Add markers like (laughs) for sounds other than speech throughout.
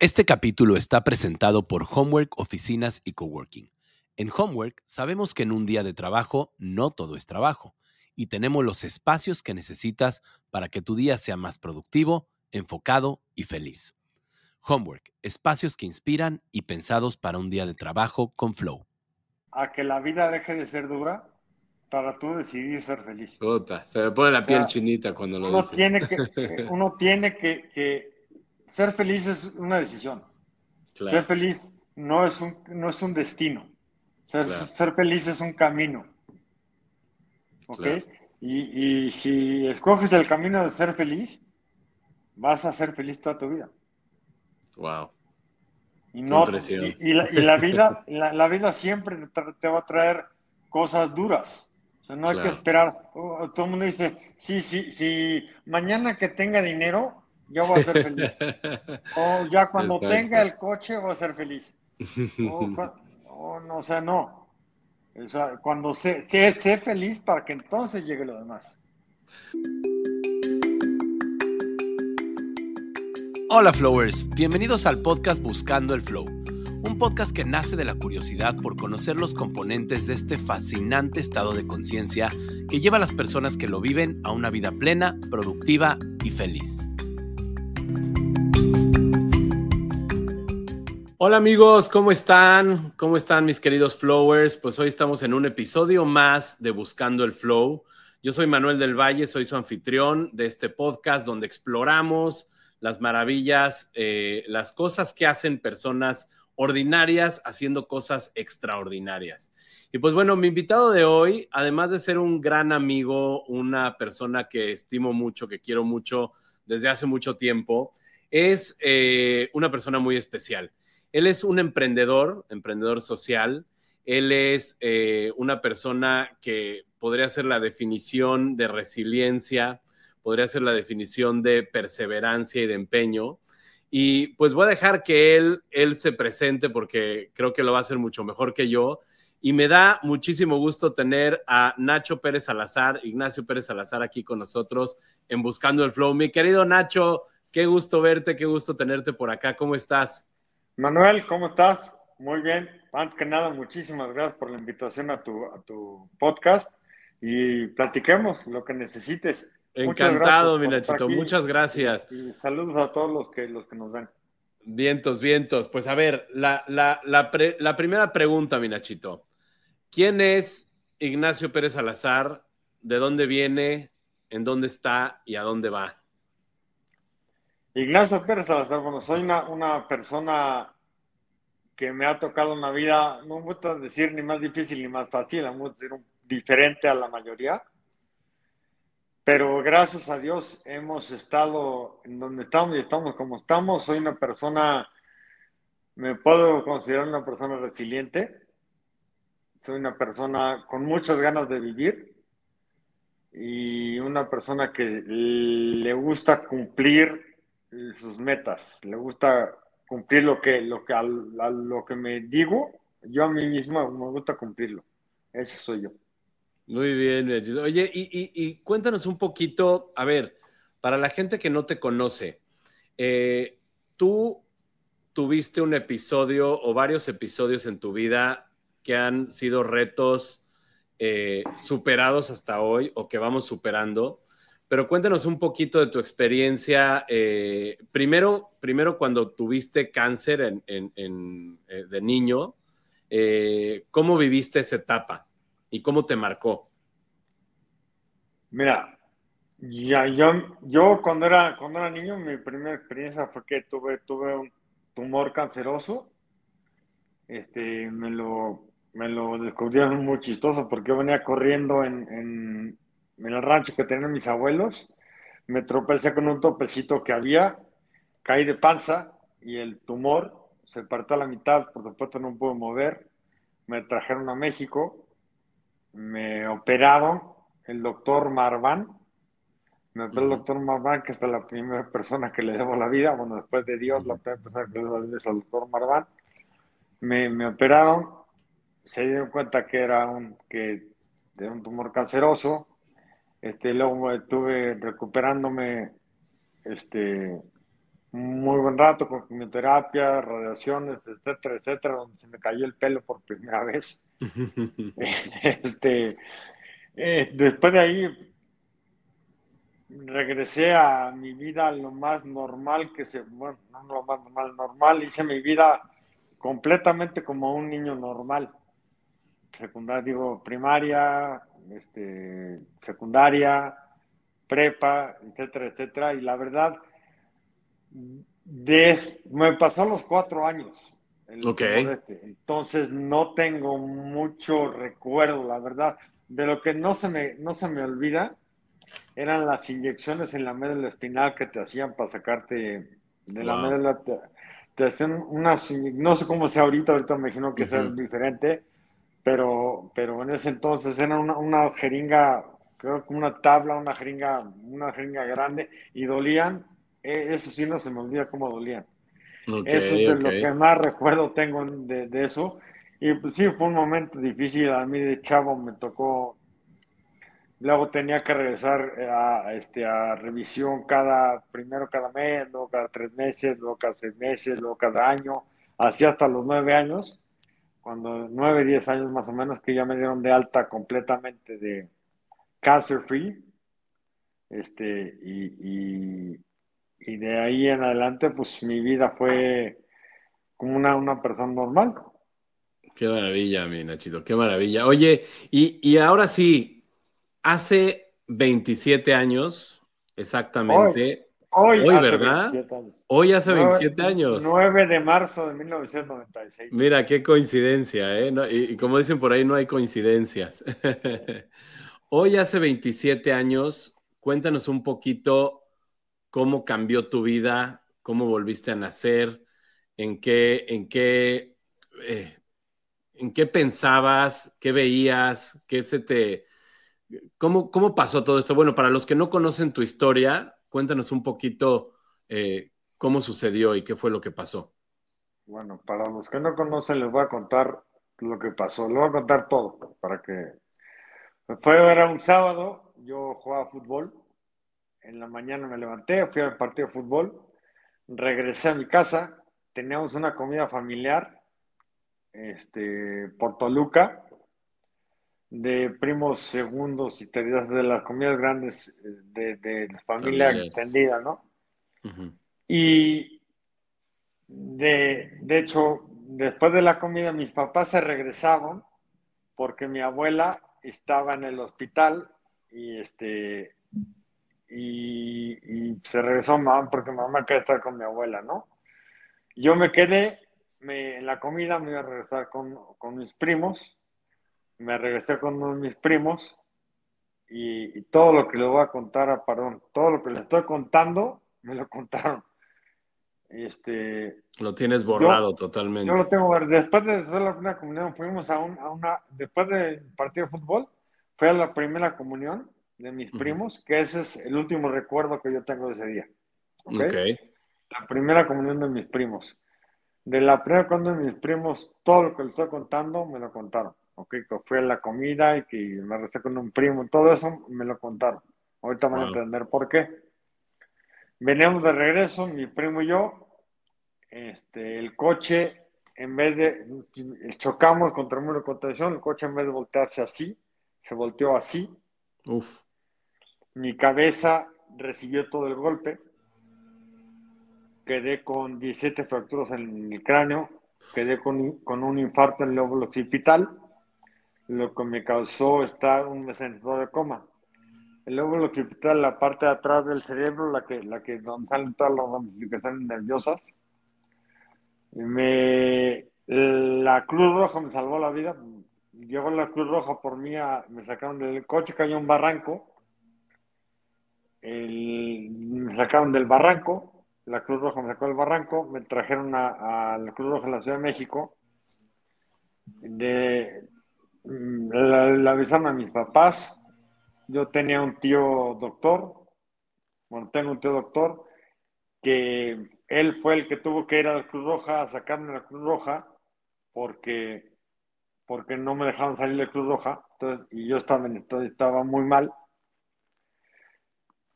Este capítulo está presentado por Homework Oficinas y Coworking. En Homework sabemos que en un día de trabajo no todo es trabajo y tenemos los espacios que necesitas para que tu día sea más productivo, enfocado y feliz. Homework, espacios que inspiran y pensados para un día de trabajo con flow. A que la vida deje de ser dura para tú decidir ser feliz. se me pone la piel chinita cuando lo uno dices. Tiene que, (laughs) uno tiene que ser feliz es una decisión. Ser feliz no es un, no es un destino. Ser, feliz es un camino. ¿Ok? Y, si escoges el camino de ser feliz, vas a ser feliz toda tu vida. Wow. Y, no, y, la, vida, la, vida siempre te, va a traer cosas duras. O sea, no hay que esperar. Oh, todo el mundo dice, sí, sí, sí, mañana que tenga dinero, yo voy a ser (laughs) feliz. o ya cuando tenga el coche voy a ser feliz. O, no, o sea, no. O sea, cuando sé, sé, feliz para que entonces llegue lo demás. Hola Flowers, bienvenidos al podcast Buscando el Flow, un podcast que nace de la curiosidad por conocer los componentes de este fascinante estado de conciencia que lleva a las personas que lo viven a una vida plena, productiva y feliz. Hola amigos, ¿cómo están? ¿Cómo están mis queridos flowers? Pues hoy estamos en un episodio más de Buscando el Flow. Yo soy Manuel del Valle, soy su anfitrión de este podcast donde exploramos las maravillas, eh, las cosas que hacen personas ordinarias haciendo cosas extraordinarias. Y pues bueno, mi invitado de hoy, además de ser un gran amigo, una persona que estimo mucho, que quiero mucho desde hace mucho tiempo, es eh, una persona muy especial. Él es un emprendedor, emprendedor social. Él es eh, una persona que podría ser la definición de resiliencia, podría ser la definición de perseverancia y de empeño. Y pues voy a dejar que él, él se presente porque creo que lo va a hacer mucho mejor que yo. Y me da muchísimo gusto tener a Nacho Pérez Salazar, Ignacio Pérez Salazar aquí con nosotros en Buscando el Flow. Mi querido Nacho, qué gusto verte, qué gusto tenerte por acá. ¿Cómo estás? Manuel, ¿cómo estás? Muy bien. Antes que nada, muchísimas gracias por la invitación a tu, a tu podcast y platiquemos lo que necesites. Encantado, mi Nachito. Muchas gracias. Y, saludos a todos los que, los que nos ven. Vientos, vientos. Pues a ver, la, la primera pregunta, mi Nachito. ¿Quién es Ignacio Pérez Salazar? ¿De dónde viene? ¿En dónde está? ¿Y a dónde va? Ignacio Pérez Salazar, bueno, soy una, persona que me ha tocado una vida, no me gusta decir ni más difícil ni más fácil, me gusta decir diferente a la mayoría, pero gracias a Dios hemos estado en donde estamos y estamos como estamos. Soy una persona, me puedo considerar una persona resiliente, soy una persona con muchas ganas de vivir y una persona que le gusta cumplir sus metas, le gusta cumplir lo que, lo que, lo que me digo, yo a mí mismo me gusta cumplirlo. Eso soy yo. Muy bien, Oye, y, cuéntanos un poquito, a ver, para la gente que no te conoce, eh, tú tuviste un episodio o varios episodios en tu vida que han sido retos eh, superados hasta hoy o que vamos superando pero cuéntanos un poquito de tu experiencia. Eh, primero, primero, cuando tuviste cáncer en, eh, de niño, eh, ¿cómo viviste esa etapa y cómo te marcó? Mira, ya, yo, yo cuando, era, cuando era niño, mi primera experiencia fue que tuve, tuve un tumor canceroso. Este, me lo, me lo descubrieron muy chistoso porque yo venía corriendo en en el rancho que tenían mis abuelos, me tropecé con un topecito que había, caí de panza y el tumor se partió a la mitad, por supuesto no pude mover, me trajeron a México, me operaron, el doctor Marván, me operó el doctor Marván, que es la primera persona que le debo la vida, bueno, después de Dios, la primera persona que le debo la vida es el doctor Marván, me, me operaron, se dieron cuenta que era un, que de un tumor canceroso, este, luego estuve recuperándome este, muy buen rato con quimioterapia, radiaciones, etcétera, etcétera, donde se me cayó el pelo por primera vez. (laughs) (laughs) este, eh, después de ahí regresé a mi vida lo más normal que se, bueno, no lo más normal, normal, hice mi vida completamente como un niño normal. Secundaria, digo, primaria, este, secundaria, prepa, etcétera, etcétera. Y la verdad, me pasó los cuatro años. Este. Entonces no tengo mucho recuerdo, la verdad. De lo que no se me, no se me olvida eran las inyecciones en la médula espinal que te hacían para sacarte de la médula. Te, hacían unas, no sé cómo sea ahorita, ahorita me imagino que sea diferente, pero, pero en ese entonces era una, una jeringa, creo que una tabla, una jeringa, una jeringa grande y dolían e, eso sí no se me olvida cómo dolían. eso es de lo que más recuerdo tengo de, eso. Y pues sí, fue un momento difícil. A mí de chavo me tocó. Luego tenía que regresar a, este, a revisión cada, primero cada mes, luego cada tres meses, luego cada seis meses, luego cada año, así hasta los nueve años, cuando nueve, diez años más o menos, que ya me dieron de alta completamente de cancer free. Este, y, y de ahí en adelante, pues mi vida fue como una, una persona normal. Qué maravilla, mi Nachito, qué maravilla. Oye, y, ahora sí, hace 27 años, exactamente. Hoy, hoy, ¿verdad? Hoy hace 27 años. 9 de marzo de 1996. Mira, qué coincidencia, ¿eh? y, y, como dicen por ahí, no hay coincidencias. (laughs) hoy hace 27 años, cuéntanos un poquito cómo cambió tu vida, cómo volviste a nacer, en qué, en qué, eh, en qué pensabas, qué veías, qué se te, cómo, cómo pasó todo esto. Bueno, para los que no conocen tu historia, cuéntanos un poquito eh, cómo sucedió y qué fue lo que pasó. Bueno, para los que no conocen, les voy a contar lo que pasó. Les voy a contar todo para que. Fue, era un sábado, yo jugaba fútbol en la mañana me levanté, fui al partido de fútbol, regresé a mi casa, teníamos una comida familiar este, por Toluca, de primos segundos y terceros de las comidas grandes de, de familia extendida, ¿no? Y de, de hecho, después de la comida, mis papás se regresaban porque mi abuela estaba en el hospital y este y, se regresó mamá porque mamá quería estar con mi abuela, ¿no? Yo me quedé me, en la comida, me iba a regresar con, mis primos, me regresé con uno de mis primos y, todo lo que le voy a contar, a, perdón, todo lo que le estoy contando, me lo contaron. Este, lo tienes borrado totalmente. Yo lo tengo, después de la primera comunión, fuimos a, a una, después del partido de fútbol, fue a la primera comunión de mis primos, que ese es el último recuerdo que yo tengo de ese día. ¿okay? La primera comunión de mis primos. De la primera comunión de mis primos, todo lo que les estoy contando me lo contaron. ¿Ok? Que fue la comida y que me resté con un primo, todo eso me lo contaron. Ahorita van a entender por qué. Veníamos de regreso, mi primo y yo, este, el coche, en vez de, chocamos contra el muro de contención, el coche en vez de voltearse así, se volteó así. Uf. Mi cabeza recibió todo el golpe. Quedé con 17 fracturas en el cráneo. Quedé con, un infarto en el lóbulo occipital, lo que me causó estar un mes en estado de coma. El lóbulo occipital, la parte de atrás del cerebro, la que, la que donde salen todas las ramificaciones nerviosas. Me, la Cruz Roja me salvó la vida. Llegó la Cruz Roja por mí, me sacaron del coche, cayó un barranco me sacaron del barranco, la Cruz Roja me sacó del barranco, me trajeron a, la Cruz Roja en la Ciudad de México, de, la, avisaron a mis papás, yo tenía un tío doctor, bueno, tengo un tío doctor, que él fue el que tuvo que ir a la Cruz Roja a sacarme la Cruz Roja porque, porque no me dejaban salir de la Cruz Roja. Entonces, y yo estaba, estaba muy mal.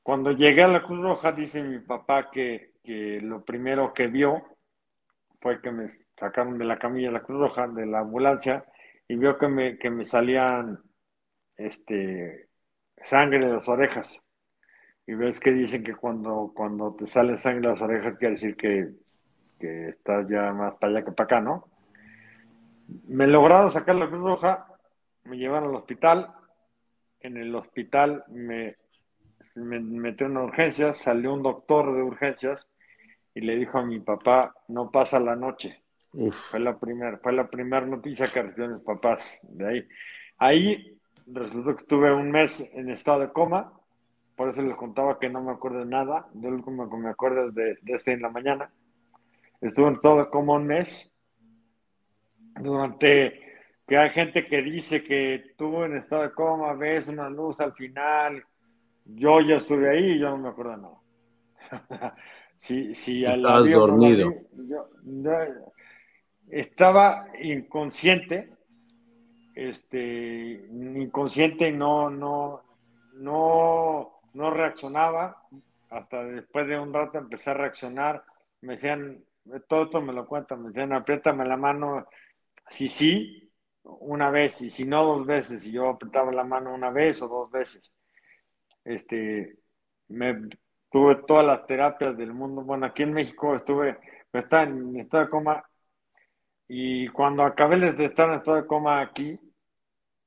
Cuando llegué a la Cruz Roja, dice mi papá que, que lo primero que vio fue que me sacaron de la camilla de la Cruz Roja, de la ambulancia, y vio que me, que me salían este, sangre de las orejas. Y ves que dicen que cuando, cuando te sale sangre de las orejas quiere decir que, que estás ya más para allá que para acá, ¿no? Me lograron sacar la Cruz Roja, me llevaron al hospital. En el hospital me, me metieron en urgencias, salió un doctor de urgencias y le dijo a mi papá, no pasa la noche. Fue la primera, fue la primera noticia que recibieron mis papás de ahí. Ahí resultó que estuve un mes en estado de coma, por eso les contaba que no me acuerdo de nada, de lo que me acuerdo es de, de este en la mañana. Estuve en estado de coma un mes, durante que hay gente que dice que estuvo en estado de coma, ves una luz al final, yo ya estuve ahí y yo no me acuerdo de nada. (laughs) si, si Estabas dormido. yo, estaba inconsciente, este, inconsciente no, no, no, no reaccionaba. Hasta después de un rato empecé a reaccionar. Me decían, todo esto me lo cuentan, me decían, apriétame la mano. Si sí, una vez, y si no, dos veces. Y yo apretaba la mano una vez o dos veces. Este, me tuve todas las terapias del mundo. Bueno, aquí en México estuve, estaba en estado de coma y cuando acabé de estar en estado de coma aquí,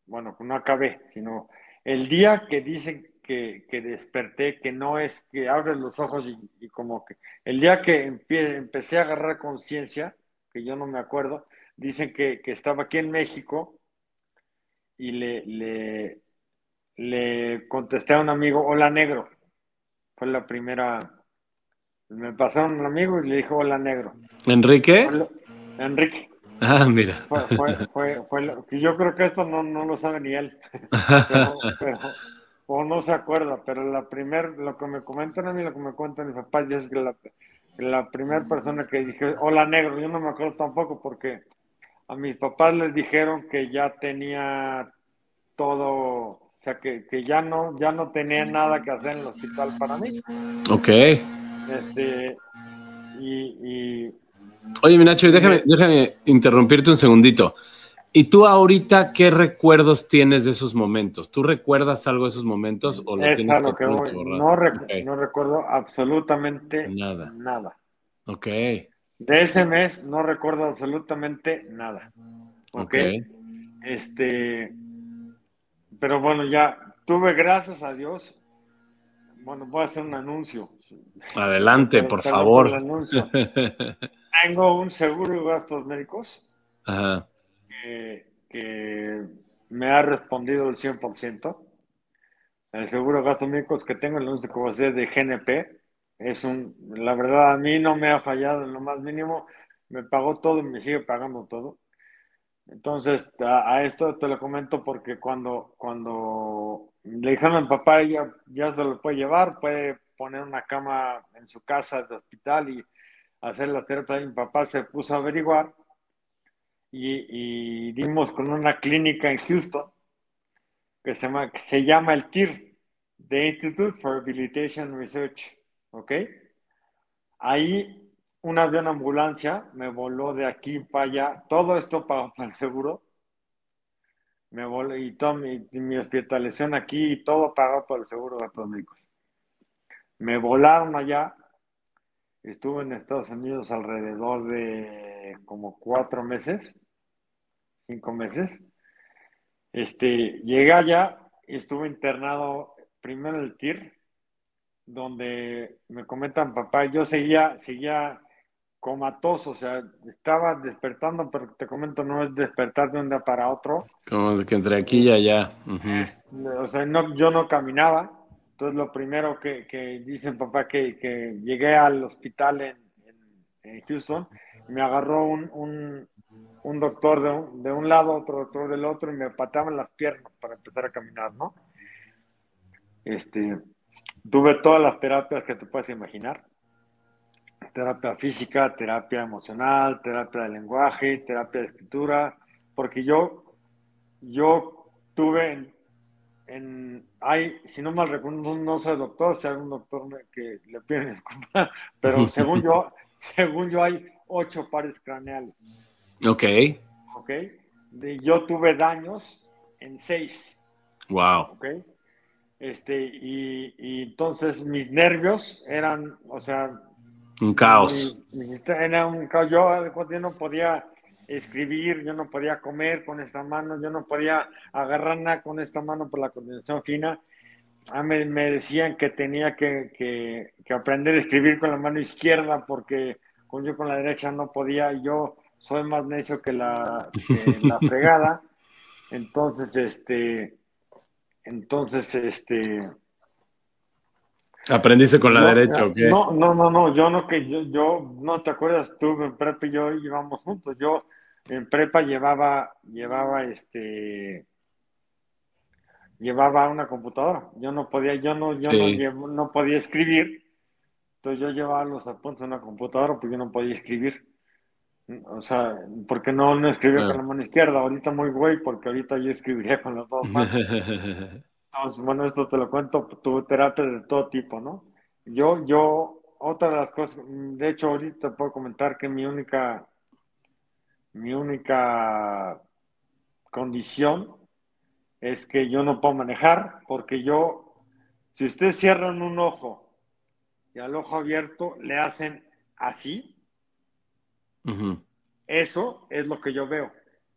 bueno, no acabé, sino el día que dicen que, desperté, que no es que abres los ojos y, como que el día que empecé a agarrar conciencia, que yo no me acuerdo, dicen que, estaba aquí en México y le, le, le contesté a un amigo, hola negro. Fue la primera, me pasaron un amigo y le dijo hola negro. ¿Enrique? Enrique. Ah, mira. yo creo que esto no, lo sabe ni él. o no se acuerda, pero la primer, lo que me comentan a mí, lo que me cuentan mis papás, es que la, la primera persona que dije, hola negro, yo no me acuerdo tampoco porque a mis papás les dijeron que ya tenía todo, o sea, que, ya no, ya no tenía nada que hacer en el hospital para mí. Ok. Este, y Oye, Minacho, déjame, déjame interrumpirte un segundito. ¿Y tú ahorita qué recuerdos tienes de esos momentos? ¿Tú recuerdas algo de esos momentos o lo tienes lo que voy. No, no, recuerdo absolutamente nada. nada. Ok. De ese mes no recuerdo absolutamente nada. Ok. Este, pero bueno, ya tuve, gracias a Dios. Bueno, voy a hacer un anuncio. Adelante, por favor. (laughs) Tengo un seguro de gastos médicos Ajá. Que, me ha respondido el 100%. El seguro de gastos médicos que tengo, el único que ser de GNP, es un, la verdad, a mí no me ha fallado en lo más mínimo, me pagó todo y me sigue pagando todo. Entonces, a, esto te lo comento porque cuando, cuando le dijeron al papá, ya, ya se lo puede llevar, puede poner una cama en su casa de hospital y hacer la terapia. Mi papá se puso a averiguar y, dimos con una clínica en Houston que se llama, que se llama el TIR, The Institute for Rehabilitation Research. ¿Ok? Ahí un avión ambulancia me voló de aquí para allá. Todo esto pagó (laughs) para el seguro. Me voló y toda mi, mi hospitalización aquí y todo pagado por el seguro de médicos. Me volaron allá Estuve en Estados Unidos alrededor de como cuatro meses, cinco meses. Este, llegué allá y estuve internado primero en el TIR, donde me comentan, papá, yo seguía, seguía comatoso, o sea, estaba despertando, pero te comento, no es despertar de un día para otro. Como que entre aquí y allá. o sea, no, yo no caminaba, entonces, lo primero que, que dicen, papá, que, que, llegué al hospital en, Houston, me agarró un, un, un doctor de un, de un, lado, otro doctor del otro, y me pateaban las piernas para empezar a caminar, ¿no? Este, tuve todas las terapias que te puedes imaginar. Terapia física, terapia emocional, terapia de lenguaje, terapia de escritura, porque yo, yo tuve en, hay, si no mal recuerdo, no, soy doctor, si hay un doctor que le piden (laughs) pero según yo, (laughs) según yo hay ocho pares craneales. Ok. Ok. De, yo tuve daños en seis. Wow. Ok. Este, y, entonces mis nervios eran, o sea... Un caos. era un caos. Yo, yo no podía escribir, yo no podía comer con esta mano, yo no podía agarrar nada con esta mano por la coordinación fina. Ah, me, me, decían que tenía que, que, aprender a escribir con la mano izquierda porque con yo con la derecha no podía, yo soy más necio que la, que (laughs) la fregada. Entonces, este, entonces, este... ¿Aprendiste con la derecha o qué? No, no, no, no, yo no que yo, yo, no te acuerdas, tú en prepa y yo íbamos juntos. Yo en prepa llevaba, llevaba este, llevaba una computadora. Yo no podía, yo no, yo no, no, podía escribir. Entonces yo llevaba los apuntes en una computadora porque yo no podía escribir. O sea, porque no, no escribía con la mano izquierda. Ahorita muy güey, porque ahorita yo escribiría con las dos manos. (laughs) Entonces, bueno, esto te lo cuento, tuve terapia de todo tipo, ¿no? Yo, yo, otra de las cosas, de hecho, ahorita puedo comentar que mi única, mi única condición es que yo no puedo manejar, porque yo, si ustedes cierran un ojo y al ojo abierto le hacen así, eso es lo que yo veo.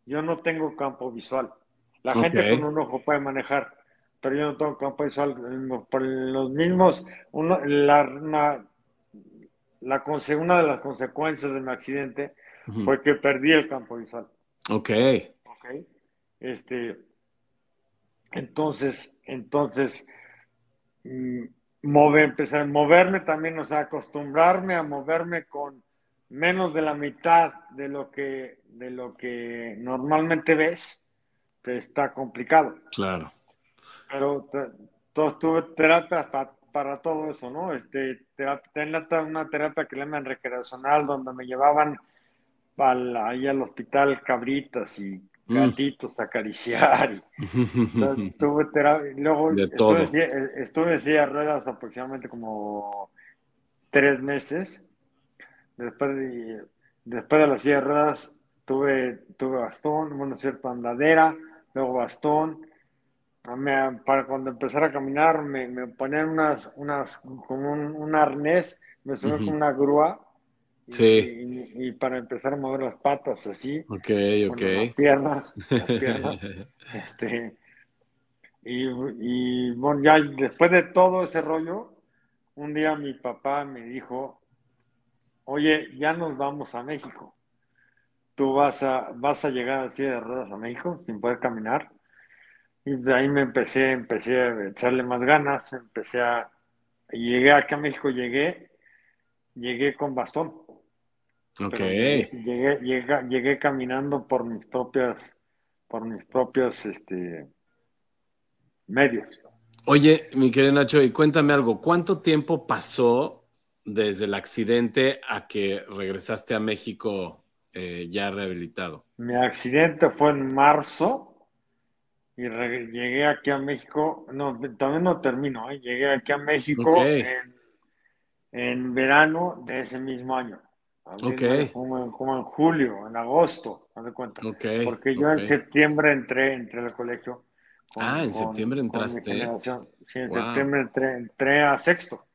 Yo no tengo campo visual. La gente con un ojo puede manejar, pero yo no tengo campo visual. Por los mismos, uno, la, una, la, una de las consecuencias de mi accidente fue que perdí el campo visual. Ok. Ok. Este, entonces, entonces, mm, mover, empezar a moverme también, o sea, acostumbrarme a moverme con menos de la mitad de lo que, de lo que normalmente ves, te está complicado. Claro. Pero tuve terapia para, todo eso, ¿no? Este, tenía una terapia que le llaman recreacional, donde me llevaban ahí al hospital cabritas y mm. gatitos a acariciar. Y, (laughs) tuve terapia, luego estuve, estuve en silla de ruedas aproximadamente como tres meses Después de, después de las sierras tuve, tuve bastón, bueno, cierto, andadera, luego bastón. para cuando empezara a caminar me, me ponían unas, unas, con un, arnés, me subí con una grúa. Y, para empezar a mover las patas así. Ok, ok. las piernas, las piernas. (laughs) este, y, y bueno, ya después de todo ese rollo, un día mi papá me dijo, oye, ya nos vamos a México. Tú vas a, vas a llegar así de ruedas a México sin poder caminar. Y de ahí me empecé, empecé a echarle más ganas, empecé a, llegué aquí a México, llegué, llegué con bastón. Ok. Llegué, llegué, llegué, caminando por mis propias, por mis propios, este, medios. Oye, mi querido Nacho, y cuéntame algo, ¿cuánto tiempo pasó desde el accidente a que regresaste a México eh, ya rehabilitado? Mi accidente fue en marzo y llegué aquí a México, no, también no termino, ¿eh? llegué aquí a México en, verano de ese mismo año. Como, en, julio, en agosto, haz de cuenta. Porque yo en septiembre entré, entré al colegio. ah, en septiembre entraste. Sí, en septiembre entré, entré a sexto.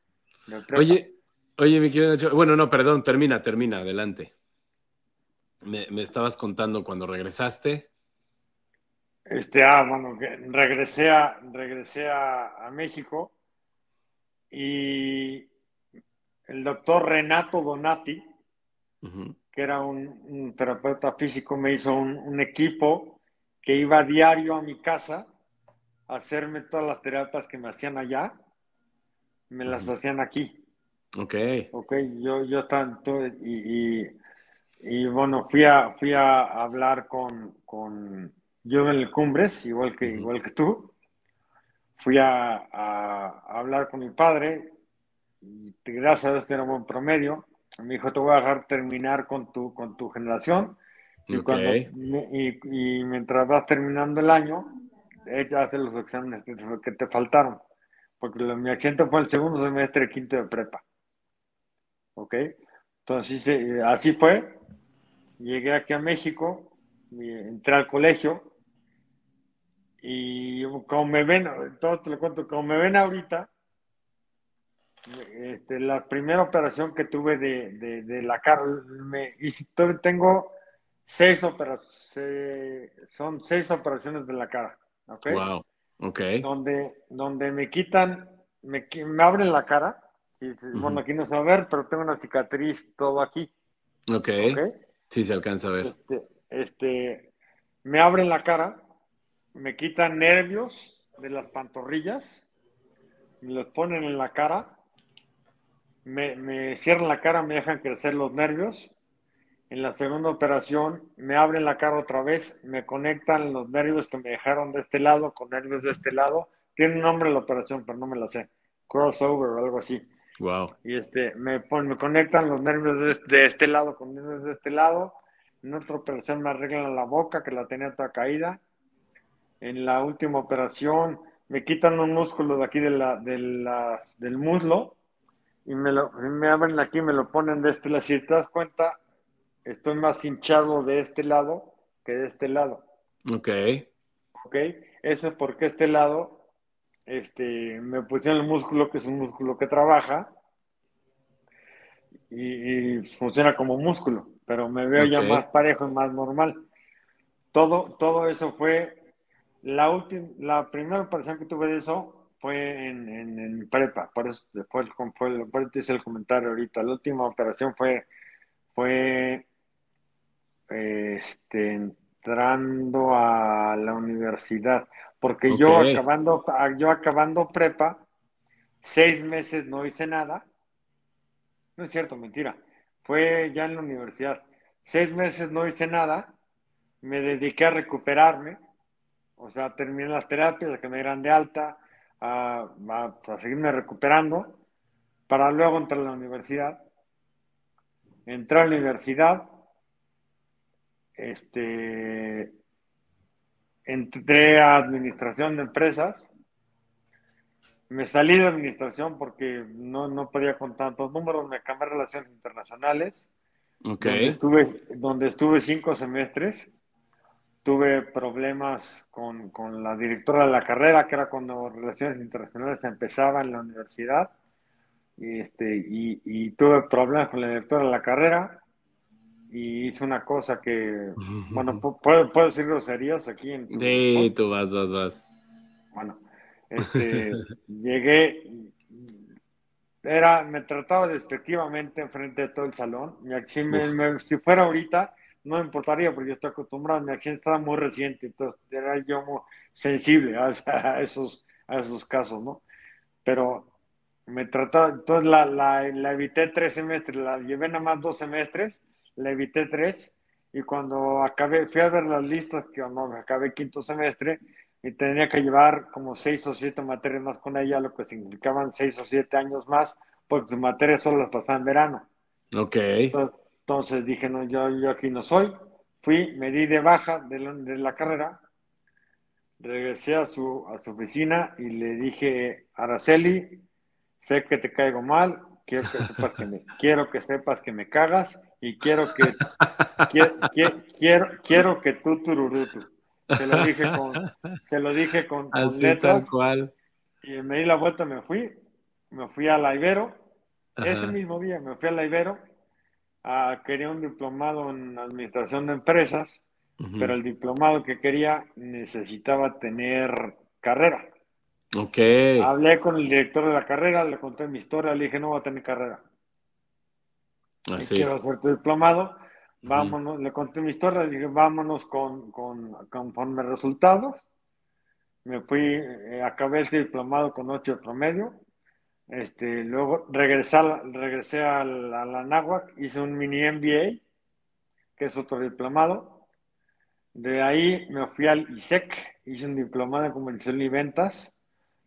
Oye, Oye, mi querido Nacho, bueno, no, perdón, termina, termina, adelante. Me, estabas contando cuando regresaste. Este, ah, bueno, regresé a, regresé a, México y el doctor Renato Donati, que era un, terapeuta físico, me hizo un, equipo que iba a diario a mi casa a hacerme todas las terapias que me hacían allá, me las hacían aquí. Ok. Ok, yo, yo tanto, y, y, bueno, fui a, fui a hablar con, con yo en el Cumbres, igual que, igual que tú. Fui a, a, hablar con mi padre, y gracias a Dios tenía un buen promedio. Me dijo, te voy a dejar terminar con tu, con tu generación. Y, cuando, y, y, mientras vas terminando el año, hacer los exámenes que te faltaron. Porque mi accidente fue el segundo semestre quinto de prepa. ¿Ok? Entonces, eh, así fue. Llegué aquí a México, entré al colegio y como me ven, todo te lo cuento, como me ven ahorita, este, la primera operación que tuve de, la cara, me, y tengo seis operaciones, son seis operaciones de la cara, ¿ok? Wow, ok. Donde, donde me quitan, me, me abren la cara, y, bueno, aquí no se va a ver, pero tengo una cicatriz todo aquí. Ok. okay? Sí, se alcanza a ver. Este, este, me abren la cara, me quitan nervios de las pantorrillas, me los ponen en la cara, me, me cierran la cara, me dejan crecer los nervios. En la segunda operación me abren la cara otra vez, me conectan los nervios que me dejaron de este lado con nervios de este lado. Tiene un nombre la operación, pero no me la sé. Crossover o algo así. Wow. Y este, me, me conectan los nervios de este, de este lado con nervios de este lado. En otra operación me arreglan la boca, que la tenía toda caída en la última operación me quitan un músculo de aquí de la, de del muslo y me, lo, me abren aquí, me lo ponen de este lado. Si te das cuenta, estoy más hinchado de este lado que de este lado. Ok. Ok, eso es porque este lado este, me pusieron el músculo, que es un músculo que trabaja y, funciona como músculo, pero me veo ya más parejo y más normal. Todo, todo eso fue la, última, la primera operación que tuve de eso fue en, en, prepa, por eso después fue, por eso hice el comentario ahorita. La última operación fue, fue este, entrando a la universidad, porque yo acabando, yo acabando prepa, seis meses no hice nada. No es cierto, mentira. Fue ya en la universidad. Seis meses no hice nada. Me dediqué a recuperarme o sea, terminé las terapias, que me dieran de alta, a, seguirme recuperando, para luego entrar a la universidad. Entré a la universidad, este, entré a administración de empresas, me salí de administración porque no, no podía con tantos números, me cambié a relaciones internacionales, donde, estuve, donde estuve cinco semestres tuve problemas con, con, la directora de la carrera, que era cuando Relaciones Internacionales empezaba en la universidad, y, este, y, y tuve problemas con la directora de la carrera, y hice una cosa que, (laughs) bueno, ¿puedo, ¿puedo decir groserías aquí? En sí, tú vas, vas, vas. Bueno, este, (laughs) llegué, era, me trataba despectivamente frente de todo el salón, y si, me, si fuera ahorita, no me importaría porque yo estoy acostumbrado, mi accidente estaba muy reciente, entonces era yo muy sensible (laughs) a, esos, a esos casos, ¿no? Pero me trataba, entonces la, la, la, evité tres semestres, la llevé nada más dos semestres, la evité tres, y cuando acabé, fui a ver las listas, que no, acabé quinto semestre, y tenía que llevar como seis o siete materias más con ella, lo que significaban seis o siete años más, porque sus materias solo las pasaba en verano. Ok. Entonces dije, no, yo, yo aquí no soy. Fui, me di de baja de la, carrera, regresé a su, a su oficina y le dije, Araceli, sé que te caigo mal, quiero que sepas que me, (laughs) quiero que sepas que me cagas y quiero que quiero, quiero, que tú tururutu. Se lo dije con, se lo dije con, letras. cual. Y me di la vuelta, me fui, me fui a la Ibero. Ese mismo día me fui a la Ibero quería un diplomado en administración de empresas, pero el diplomado que quería necesitaba tener carrera. Ok. Hablé con el director de la carrera, le conté mi historia, le dije, no voy a tener carrera. Así. Quiero hacer tu diplomado, vámonos, le conté mi historia, le dije, vámonos con, con, conforme resultados. Me fui, eh, acabé ese diplomado con ocho de promedio, este, luego regresé, a, regresé a la, hice un mini MBA, que es otro diplomado. De ahí me fui al ISEC, hice un diplomado en comunicación y ventas.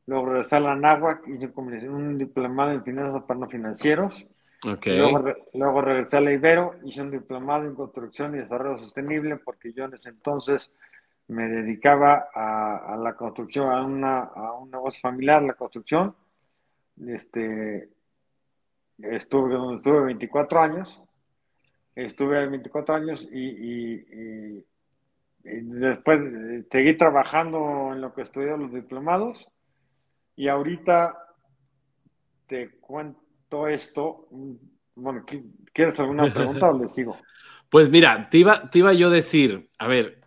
Luego regresé a la NAWAC, hice un diplomado en finanzas para no financieros. Okay. Luego, regresé a la Ibero, hice un diplomado en construcción y desarrollo sostenible, porque yo en ese entonces me dedicaba a, la construcción, a, una, a un negocio familiar, la construcción. Este, estuve donde estuve 24 años. Estuve 24 años y, después seguí trabajando en lo que estudié los diplomados. Y ahorita te cuento esto. Bueno, ¿quieres alguna pregunta o le sigo? (laughs) Pues mira, te iba, te iba yo a decir, a ver,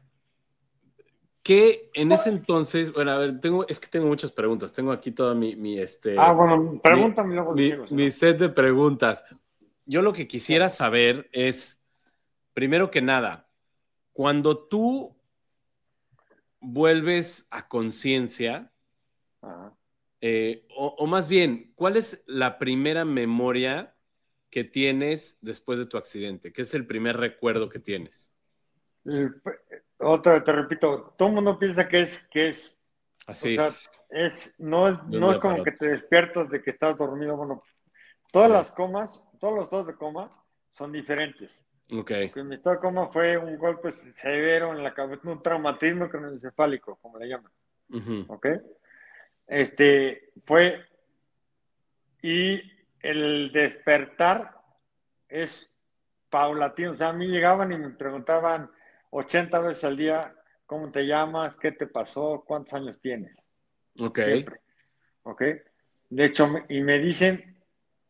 que en ese entonces, bueno, a ver, tengo, es que tengo muchas preguntas. Tengo aquí toda mi, mi este. Ah, bueno, pregúntame luego. Mi, mi, set de preguntas. Yo lo que quisiera saber es, primero que nada, cuando tú vuelves a conciencia, eh, o, o, más bien, ¿cuál es la primera memoria que tienes después de tu accidente? ¿Qué es el primer recuerdo que tienes? Otra, te repito, todo el mundo piensa que es, que es, así. O sea, es, no es, no es como que te despiertas de que estás dormido. Bueno, todas las comas, todos los dos de coma son diferentes. Ok. mi estado de coma fue un golpe severo en la cabeza, un traumatismo cronoencefálico, como le llaman. Ok. Este, fue, y el despertar es paulatino. O sea, a mí llegaban y me preguntaban, 80 veces al día, ¿cómo te llamas? ¿Qué te pasó? ¿Cuántos años tienes? Ok. Ok. De hecho, y me dicen,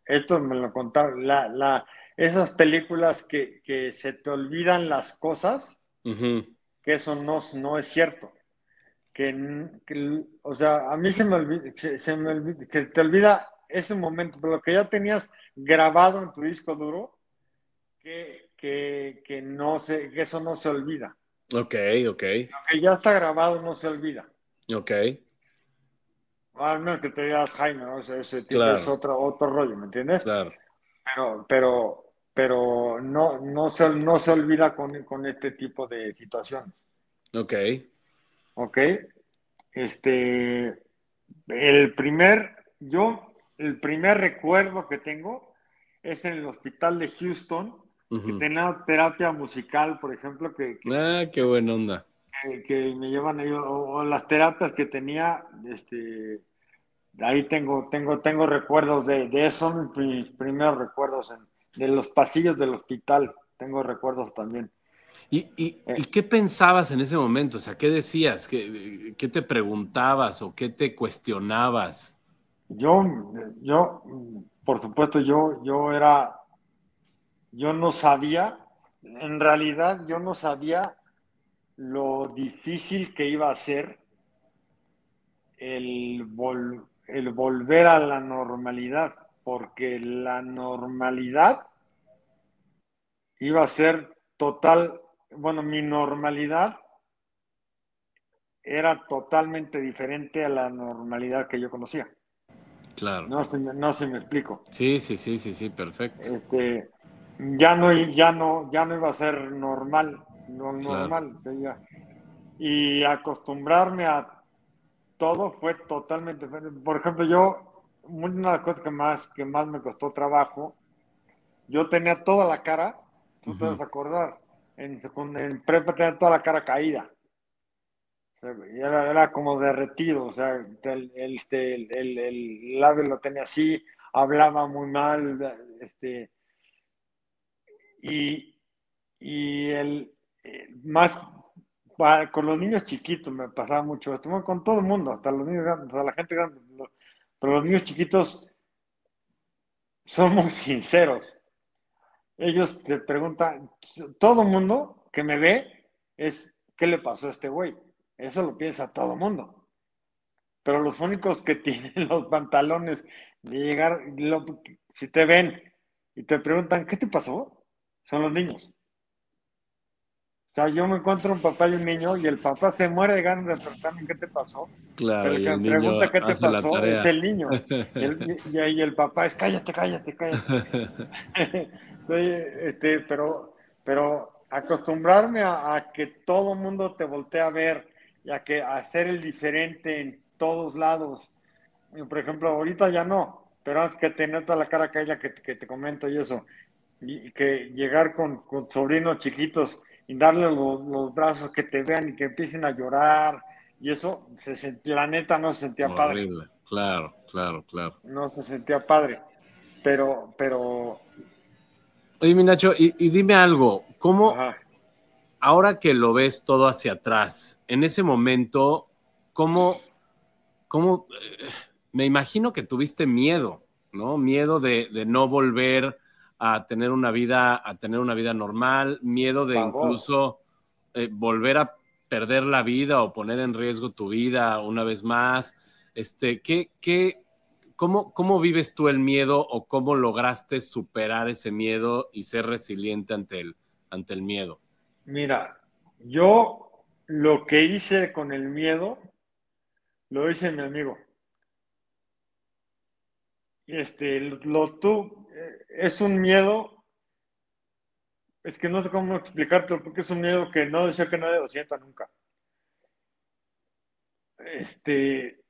esto me lo contaron, la, la, esas películas que, que se te olvidan las cosas, que eso no, no es cierto. Que, o sea, a mí se me olvida, se, me olvida, que te olvida ese momento, pero lo que ya tenías grabado en tu disco duro, que, que, no se, que eso no se olvida. Ok, ok. Lo que ya está grabado no se olvida. Ok. Al menos que te digas Jaime, ¿no? ese, es otro, otro rollo, ¿me entiendes? Claro. Pero, pero, pero no, no, se, no se olvida con, con este tipo de situaciones. Ok. Ok. Este, el primer, yo, el primer recuerdo que tengo es en el hospital de Houston, que tenía terapia musical, por ejemplo, que, ah, qué buena onda. Que, me llevan ellos, o, las terapias que tenía, este, ahí tengo, tengo, tengo recuerdos de, de eso, mis primeros recuerdos de los pasillos del hospital, tengo recuerdos también. ¿Y, y, eh. ¿Y, qué pensabas en ese momento? O sea, ¿qué decías? ¿Qué, ¿Qué, te preguntabas o qué te cuestionabas? Yo, yo, por supuesto, yo, yo era yo no sabía, en realidad yo no sabía lo difícil que iba a ser el, el volver a la normalidad, porque la normalidad iba a ser total, bueno, mi normalidad era totalmente diferente a la normalidad que yo conocía. Claro. No se me, no se me explico. Sí, sí, sí, sí, sí, perfecto. Este, ya no, ya no, ya no iba a ser normal, no normal. Y acostumbrarme a todo fue totalmente diferente. Por ejemplo, yo, una de las cosas que más, que más me costó trabajo, yo tenía toda la cara, tú te vas a acordar, en, en prepa tenía toda la cara caída. era, era, como derretido, o sea, el, el, el, el, labio lo tenía así, hablaba muy mal, este, y, y el, eh, más con los niños chiquitos me pasaba mucho esto, con todo el mundo, hasta los niños grandes, hasta la gente grande, pero los niños chiquitos somos (laughs) sinceros. Ellos te preguntan, todo el mundo que me ve es, ¿qué le pasó a este güey? Eso lo piensa todo el mundo. Pero los únicos que (laughs) tienen los pantalones de llegar, si te ven y te preguntan, ¿qué te pasó? Son los niños. O sea, yo me encuentro un papá y un niño y el papá se muere de ganas de preguntarme qué te pasó. Claro, pero el que me pregunta qué te pasó es el niño. (laughs) y, ahí el papá es cállate, cállate, cállate. (laughs) este, pero, pero acostumbrarme a, que todo mundo te voltee a ver y a que a ser el diferente en todos lados. Por ejemplo, ahorita ya no, pero antes que tener toda la cara caída que, que te comento y eso y que llegar con, sobrinos chiquitos y darle los, brazos, que te vean y que empiecen a llorar. Y eso, se sentía, la neta, no se sentía padre. Claro, claro, claro. No se sentía padre. Pero, pero. Oye, mi Nacho, y, dime algo, ¿cómo, ahora que lo ves todo hacia atrás, en ese momento, cómo, cómo, eh, me imagino que tuviste miedo, ¿no? Miedo de, no volver a tener una vida, a tener una vida normal, miedo de incluso eh, volver a perder la vida o poner en riesgo tu vida una vez más. Este, ¿qué, qué, cómo, ¿Cómo vives tú el miedo o cómo lograste superar ese miedo y ser resiliente ante el, ante el miedo? Mira, yo lo que hice con el miedo, lo hice mi amigo. Este, lo tú, eh, es un miedo, es que no sé cómo explicarte, porque es un miedo que no deseo que nadie lo sienta nunca. Este,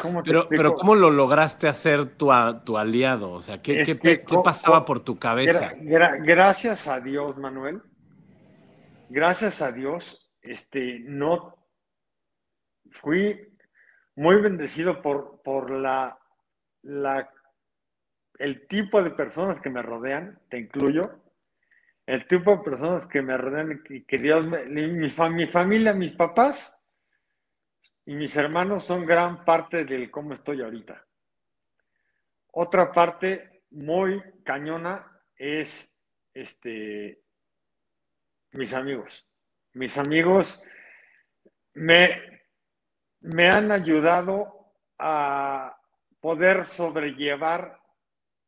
¿cómo pero, pero ¿cómo lo lograste hacer tu, tu aliado? O sea, ¿qué, qué, pasaba por tu cabeza? gracias a Dios, Manuel. Gracias a Dios, este, no fui muy bendecido por, por la la, el tipo de personas que me rodean, te incluyo, el tipo de personas que me rodean y que Dios, me, mi, mi familia, mis papás y mis hermanos son gran parte del cómo estoy ahorita. Otra parte muy cañona es este mis amigos. Mis amigos me, me han ayudado a, poder sobrellevar,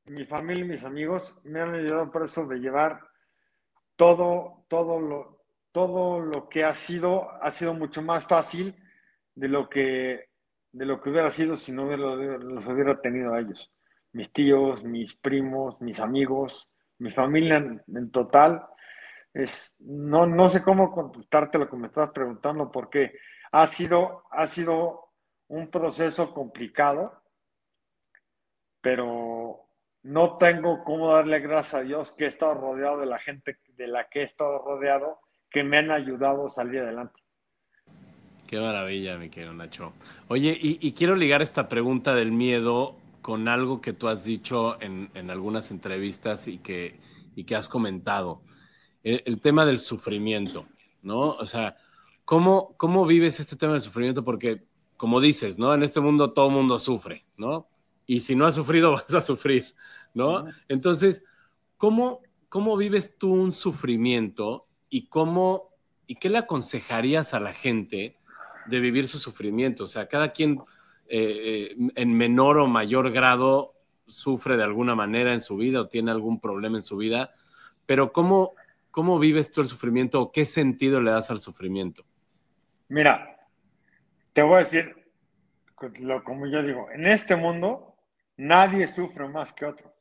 mi familia y mis amigos me han ayudado por sobrellevar todo, todo lo, todo lo que ha sido, ha sido mucho más fácil de lo que, de lo que hubiera sido si no los hubiera tenido ellos. Mis tíos, mis primos, mis amigos, mi familia en, total. Es, no, no sé cómo contestarte lo que me estás preguntando porque ha sido, ha sido un proceso complicado pero no tengo cómo darle gracias a Dios que he estado rodeado de la gente de la que he estado rodeado que me han ayudado a salir adelante. Qué maravilla, mi querido Nacho. Oye, y, quiero ligar esta pregunta del miedo con algo que tú has dicho en, algunas entrevistas y que, y que has comentado. El, tema del sufrimiento, ¿no? O sea, ¿cómo, ¿cómo vives este tema del sufrimiento? Porque, como dices, ¿no? En este mundo todo mundo sufre, ¿no? Y si no has sufrido, (laughs) vas a sufrir, ¿no? Entonces, ¿cómo, ¿cómo vives tú un sufrimiento y cómo y qué le aconsejarías a la gente de vivir su sufrimiento? O sea, cada quien eh, eh, en menor o mayor grado sufre de alguna manera en su vida o tiene algún problema en su vida, pero ¿cómo, cómo vives tú el sufrimiento o qué sentido le das al sufrimiento? Mira, te voy a decir, lo, como yo digo, en este mundo Nadie sufre más que otro.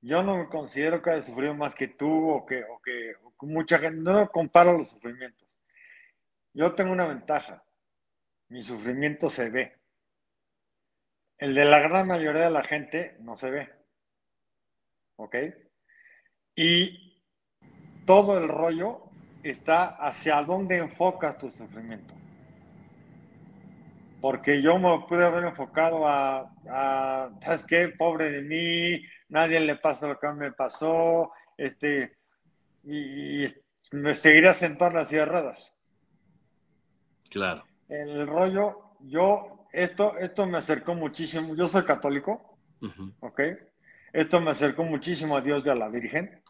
Yo no me considero que haya sufrido más que tú o que, o que, mucha gente. No comparo los sufrimientos. Yo tengo una ventaja. Mi sufrimiento se ve. El de la gran mayoría de la gente no se ve. ¿Ok? Y todo el rollo está hacia dónde enfocas tu sufrimiento porque yo me pude haber enfocado a, ¿sabes qué? Pobre de mí, nadie le pasa lo que me pasó, este, y, me seguiría sentado en las sierras. Claro. En el rollo, yo, esto, esto me acercó muchísimo, yo soy católico, ¿ok? Esto me acercó muchísimo a Dios y a la Virgen.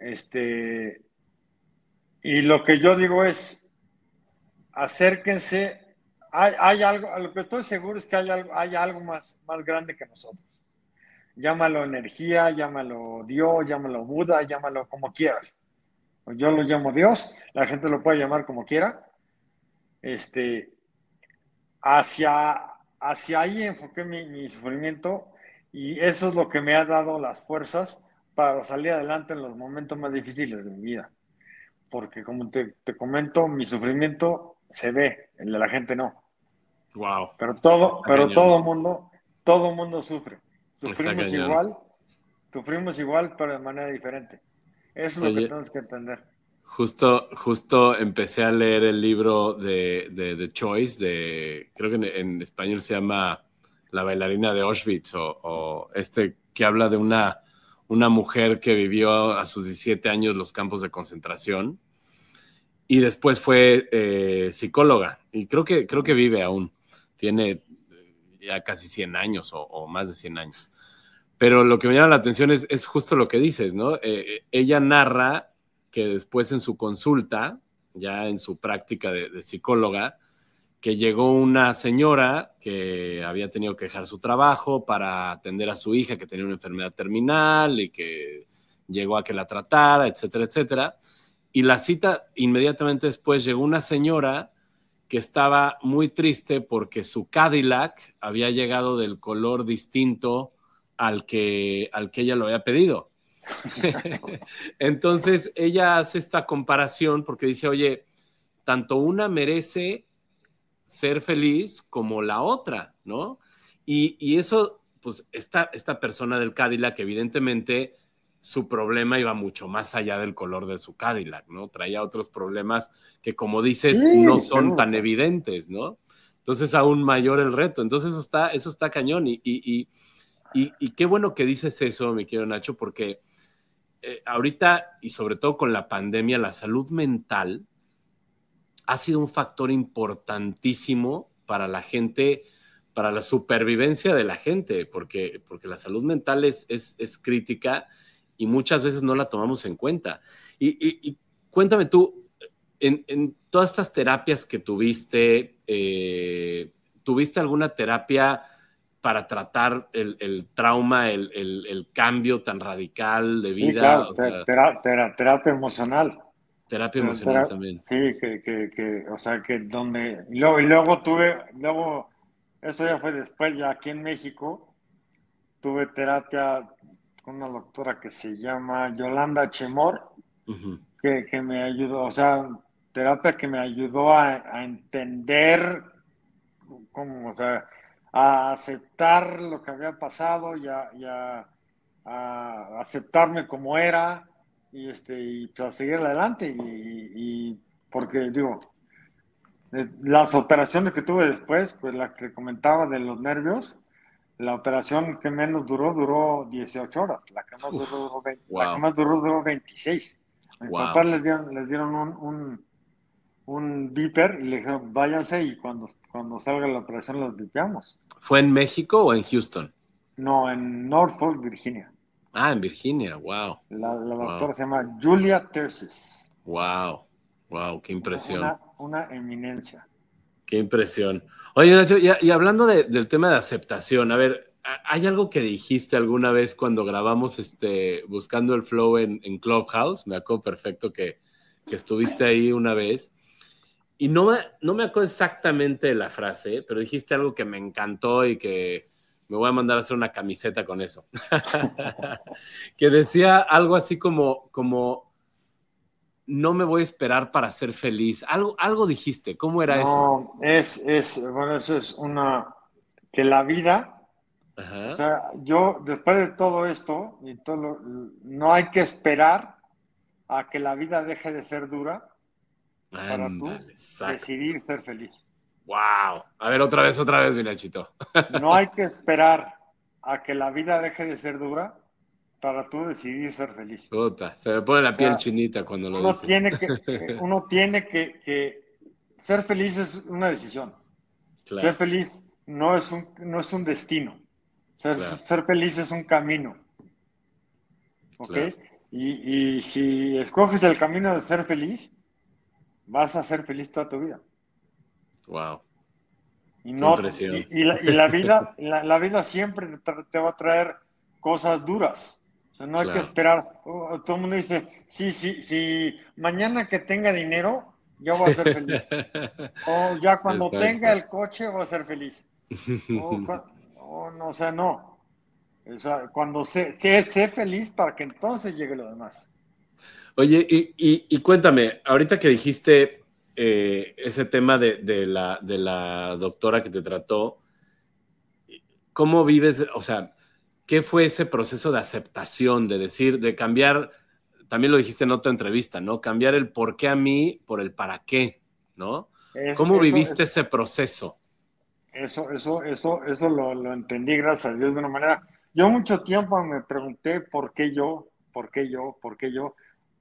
Este, y lo que yo digo es, acérquense. Hay, algo, a lo que estoy seguro es que hay algo, hay algo más, más grande que nosotros. Llámalo energía, llámalo Dios, llámalo Buda, llámalo como quieras. Yo lo llamo Dios, la gente lo puede llamar como quiera. Este, hacia, hacia ahí enfoqué mi, mi sufrimiento y eso es lo que me ha dado las fuerzas para salir adelante en los momentos más difíciles de mi vida. Porque como te, te comento, mi sufrimiento se ve, el de la gente no. Wow. Pero todo, pero todo mundo, todo mundo sufre. Sufrimos igual, sufrimos igual, pero de manera diferente. Eso es lo que tenemos que entender. Justo, justo empecé a leer el libro de, de, Choice, de, creo que en, español se llama La bailarina de Auschwitz, o, este que habla de una, una mujer que vivió a sus 17 años los campos de concentración y después fue eh, psicóloga y creo que, creo que vive aún, tiene ya casi 100 años o, más de 100 años. Pero lo que me llama la atención es, es justo lo que dices, ¿no? Eh, eh, ella narra que después en su consulta, ya en su práctica de, psicóloga, que llegó una señora que había tenido que dejar su trabajo para atender a su hija que tenía una enfermedad terminal y que llegó a que la tratara, etcétera, etcétera. Y la cita inmediatamente después llegó una señora que estaba muy triste porque su Cadillac había llegado del color distinto al que, al que ella lo había pedido. (laughs) Entonces ella hace esta comparación porque dice, oye, tanto una merece ser feliz como la otra, ¿no? Y, eso, pues esta, esta persona del Cadillac, evidentemente, su problema iba mucho más allá del color de su Cadillac, ¿no? Traía otros problemas que, como dices, no son tan evidentes, ¿no? Entonces, aún mayor el reto. Entonces, eso está, eso está cañón. Y, y, y qué bueno que dices eso, mi querido Nacho, porque eh, ahorita y sobre todo con la pandemia, la salud mental ha sido un factor importantísimo para la gente, para la supervivencia de la gente, porque, porque la salud mental es, es, crítica y muchas veces no la tomamos en cuenta. Y, cuéntame tú, en, todas estas terapias que tuviste, eh, ¿tuviste alguna terapia para tratar el, trauma, el, cambio tan radical de vida. terapia emocional. Terapia emocional también. Sí, que, o sea, que donde... Y luego, y luego tuve, luego, eso ya fue después, ya aquí en México, tuve terapia una doctora que se llama Yolanda Chemor, que, me ayudó, o sea, terapia que me ayudó a, a entender cómo, o sea, a aceptar lo que había pasado y a, aceptarme como era y, este, y pues, a seguir adelante. Y, porque, digo, las operaciones que tuve después, pues la que comentaba de los nervios, la operación que menos duró, duró 18 horas. La que más, duró, la que más duró, duró 26. A mis papás les dieron, les dieron un un viper y le dijeron, váyanse y cuando, cuando salga la operación los vipeamos. ¿Fue en México o en Houston? No, en Norfolk, Virginia. Ah, en Virginia, wow. La, doctora se llama Julia Terces. Wow, wow, qué impresión. Una, eminencia. Qué impresión. Oye, Nacho, y, hablando del tema de aceptación, a ver, ¿hay algo que dijiste alguna vez cuando grabamos este Buscando el Flow en, Clubhouse? Me acuerdo perfecto que, que estuviste ahí una vez y no me, no me acuerdo exactamente de la frase, pero dijiste algo que me encantó y que me voy a mandar a hacer una camiseta con eso. (laughs) que decía algo así como, como, no me voy a esperar para ser feliz. Algo, algo dijiste, ¿cómo era eso? No, es, es, bueno, eso es una, que la vida, o sea, yo después de todo esto, y todo no hay que esperar a que la vida deje de ser dura para tú decidir ser feliz. Wow. A ver, otra vez, otra vez, mi no hay que esperar a que la vida deje de ser dura para tú decidir ser feliz. Puta, se me pone la piel chinita cuando lo uno dices. Tiene que, (laughs) uno tiene que, ser feliz es una decisión. Ser feliz no es un, no es un destino. Ser, ser feliz es un camino. ¿Ok? Y, y si escoges el camino de ser feliz, vas a ser feliz toda tu vida. Wow. Y, no, y, la, vida, (laughs) la, vida siempre te, va a traer cosas duras. No hay que esperar. Oh, todo el mundo dice, sí, sí, sí, mañana que tenga dinero, yo voy a ser feliz. (laughs) o ya cuando tenga el coche, voy a ser feliz. O, (laughs) no, o sea, no. O sea, cuando sé, sé, feliz para que entonces llegue lo demás. Oye, y, cuéntame, ahorita que dijiste eh, ese tema de, la, de la doctora que te trató, ¿cómo vives? O sea, ¿qué fue ese proceso de aceptación, de decir, de cambiar también lo dijiste en otra entrevista, ¿no? Cambiar el por qué a mí por el para qué, ¿no? ¿Cómo viviste ese proceso? Eso, eso, eso, eso lo, lo, entendí, gracias a Dios, de una manera. Yo mucho tiempo me pregunté por qué yo, por qué yo, por qué yo,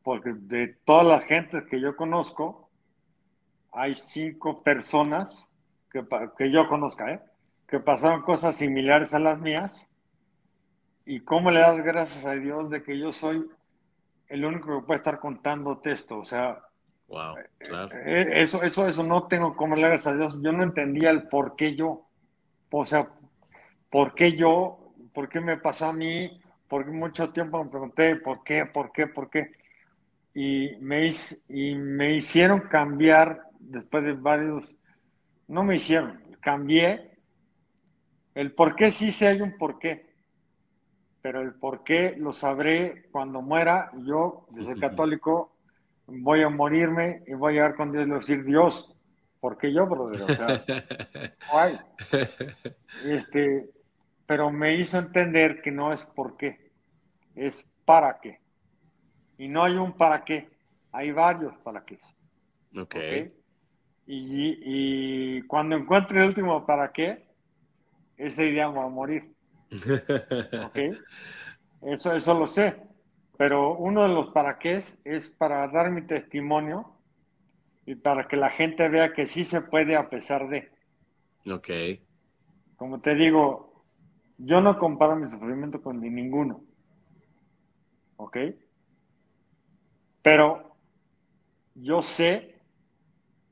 porque de todas las gentes que yo conozco, hay cinco personas que, que yo conozca, ¿eh? que pasaron cosas similares a las mías. ¿Y cómo le das gracias a Dios de que yo soy el único que puede estar contando texto? O sea, wow, eh, claro. Eh, eso, eso, eso no tengo cómo le gracias a Dios. Yo no entendía el por qué yo. O sea, ¿por qué yo? ¿Por qué me pasó a mí? Porque mucho tiempo me pregunté, ¿por qué? ¿Por qué? ¿Por qué? Y me, y me hicieron cambiar después de varios, no me hicieron, cambié el por qué sí sé hay un por qué, pero el por qué lo sabré cuando muera. Yo, soy católico, voy a morirme y voy a llegar con Dios y decir, Dios, ¿por qué yo, brother? O sea, (laughs) ay. Este, pero me hizo entender que no es por qué, es para qué. Y no hay un para qué, hay varios para qué. Ok. Y, y cuando encuentre el último para qué, esa idea va a morir. ¿Ok? (laughs) Eso, eso lo sé. Pero uno de los para qué es para dar mi testimonio y para que la gente vea que sí se puede a pesar de. Ok. Como te digo, yo no comparo mi sufrimiento con ninguno. ¿Ok? Pero yo sé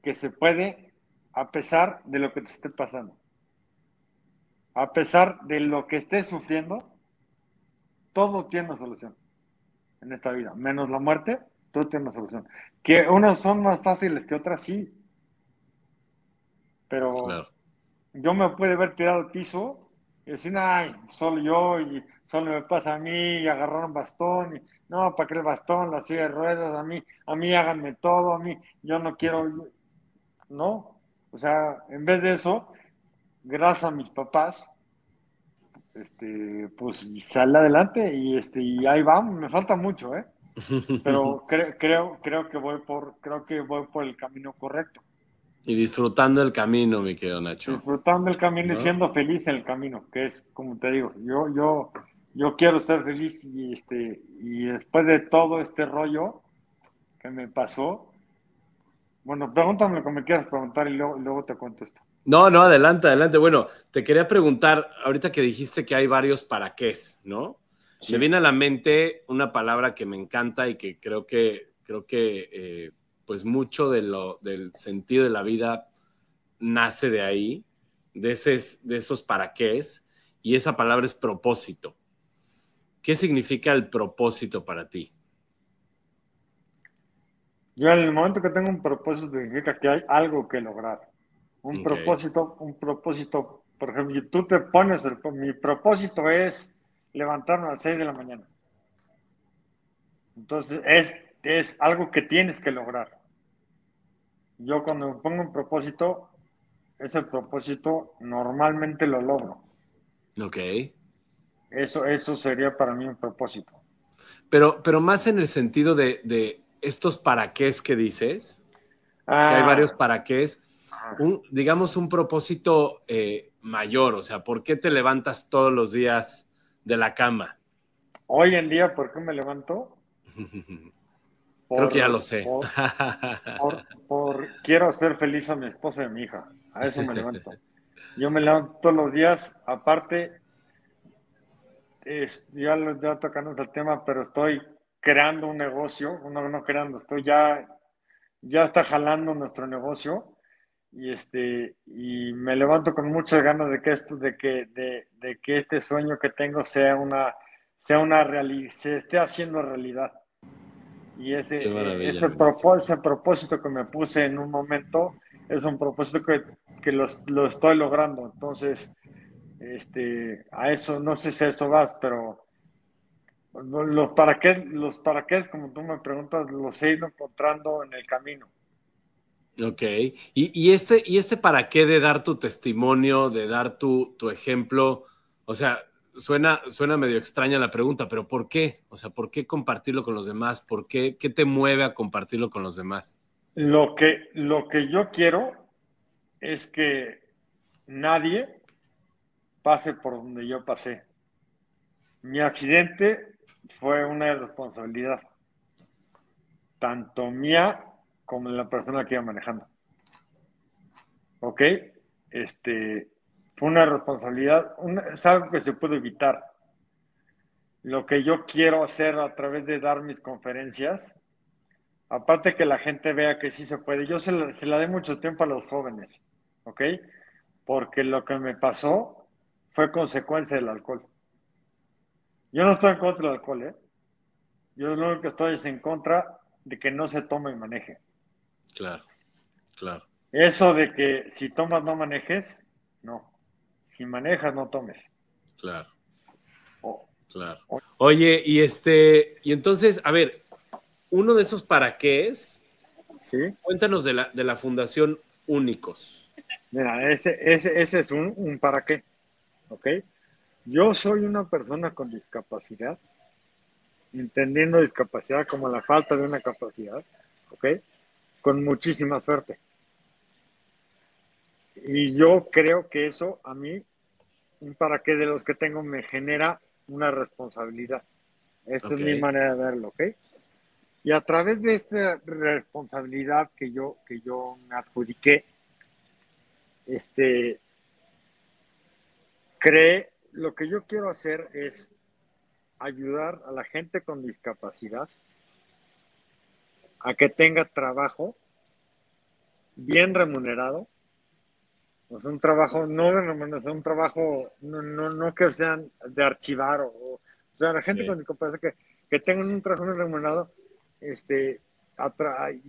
que se puede a pesar de lo que te esté pasando a pesar de lo que estés sufriendo, todo tiene una solución en esta vida, menos la muerte, todo tiene una solución. Que unas son más fáciles que otras, sí. Pero yo me puede ver tirado al piso y decir, ay, solo yo y solo me pasa a mí y agarrar un bastón y no, para que el bastón, la silla de ruedas, a mí, a mí háganme todo, a mí, yo no quiero, no, o sea, en vez de eso, gracias a mis papás, este, pues sale adelante y este, y ahí vamos, me falta mucho, ¿eh? (laughs) Pero creo, creo que voy por, creo que voy por el camino correcto. Y disfrutando el camino, mi querido Nacho. Disfrutando el camino y siendo feliz en el camino, que es como te digo, yo, yo, yo quiero ser feliz y este, y después de todo este rollo que me pasó, bueno, pregúntame lo que me quieras preguntar y luego, luego te contesto. No, no, adelante, adelante. Bueno, te quería preguntar, ahorita que dijiste que hay varios para qué, ¿no? Me viene a la mente una palabra que me encanta y que creo que, creo que eh, pues mucho de lo, del sentido de la vida nace de ahí, de, ese, de esos para qué, y esa palabra es propósito. ¿Qué significa el propósito para ti? Yo en el momento que tengo un propósito significa que hay algo que lograr. Un propósito, un propósito, por ejemplo, tú te pones, mi propósito es levantarme a las 6 de la mañana. Entonces, es, es algo que tienes que lograr. Yo cuando me pongo un propósito, ese propósito normalmente lo logro. Ok. Eso, eso sería para mí un propósito. Pero, pero más en el sentido de, de estos para qué que dices, que hay ah. varios para qué un, digamos, un propósito eh, mayor? O sea, ¿por qué te levantas todos los días de la cama? Hoy en día, ¿por qué me levanto? (laughs) Creo que ya lo sé. (laughs) Por, quiero hacer feliz a mi esposa y a mi hija. A eso me levanto. Yo me levanto todos los días. Aparte, ya, ya tocamos el tema, pero estoy creando un negocio. No, no creando, estoy ya, ya está jalando nuestro negocio y este y me levanto con muchas ganas de que esto de que de, que este sueño que tengo sea una sea una realidad se esté haciendo realidad. Y ese ese, propósito, propósito que me puse en un momento es un propósito que, que lo, lo, estoy logrando. Entonces este a eso no sé si a eso vas pero los para qué los para qué como tú me preguntas los he ido encontrando en el camino Ok, y, este, ¿y este para qué de dar tu testimonio, de dar tu, ejemplo? O sea, suena, suena medio extraña la pregunta, pero ¿por qué? O sea, ¿por qué compartirlo con los demás? ¿Por qué? ¿Qué te mueve a compartirlo con los demás? Lo que, lo que yo quiero es que nadie pase por donde yo pasé. Mi accidente fue una responsabilidad, tanto mía de la persona que iba manejando. ¿Ok? Este, fue una responsabilidad, es algo que se puede evitar. Lo que yo quiero hacer a través de dar mis conferencias, aparte que la gente vea que sí se puede, yo se la, se la doy mucho tiempo a los jóvenes, ¿ok? Porque lo que me pasó fue consecuencia del alcohol. Yo no estoy en contra del alcohol, ¿eh? Yo lo único que estoy es en contra de que no se tome y maneje. Claro, claro. Eso de que si tomas no manejes, no. Si manejas, no tomes. Claro. claro. Oye, y este, y entonces, a ver, uno de esos para qué es. Sí. Cuéntanos de la, de la Fundación Únicos. Mira, ese, ese, ese es un, un para qué. ¿Ok? Yo soy una persona con discapacidad, entendiendo discapacidad como la falta de una capacidad, ¿ok? Con muchísima suerte. Y yo creo que eso a mí un para qué de los que tengo me genera una responsabilidad. Esa es mi manera de verlo, ¿ok? Y a través de esta responsabilidad que yo, que yo me adjudiqué, este, cree, lo que yo quiero hacer es ayudar a la gente con discapacidad a que tenga trabajo bien remunerado es un trabajo, no es un trabajo, no, no, no que sean de archivar o, o sea, la gente con discapacidad que, que tengan un trabajo remunerado, este,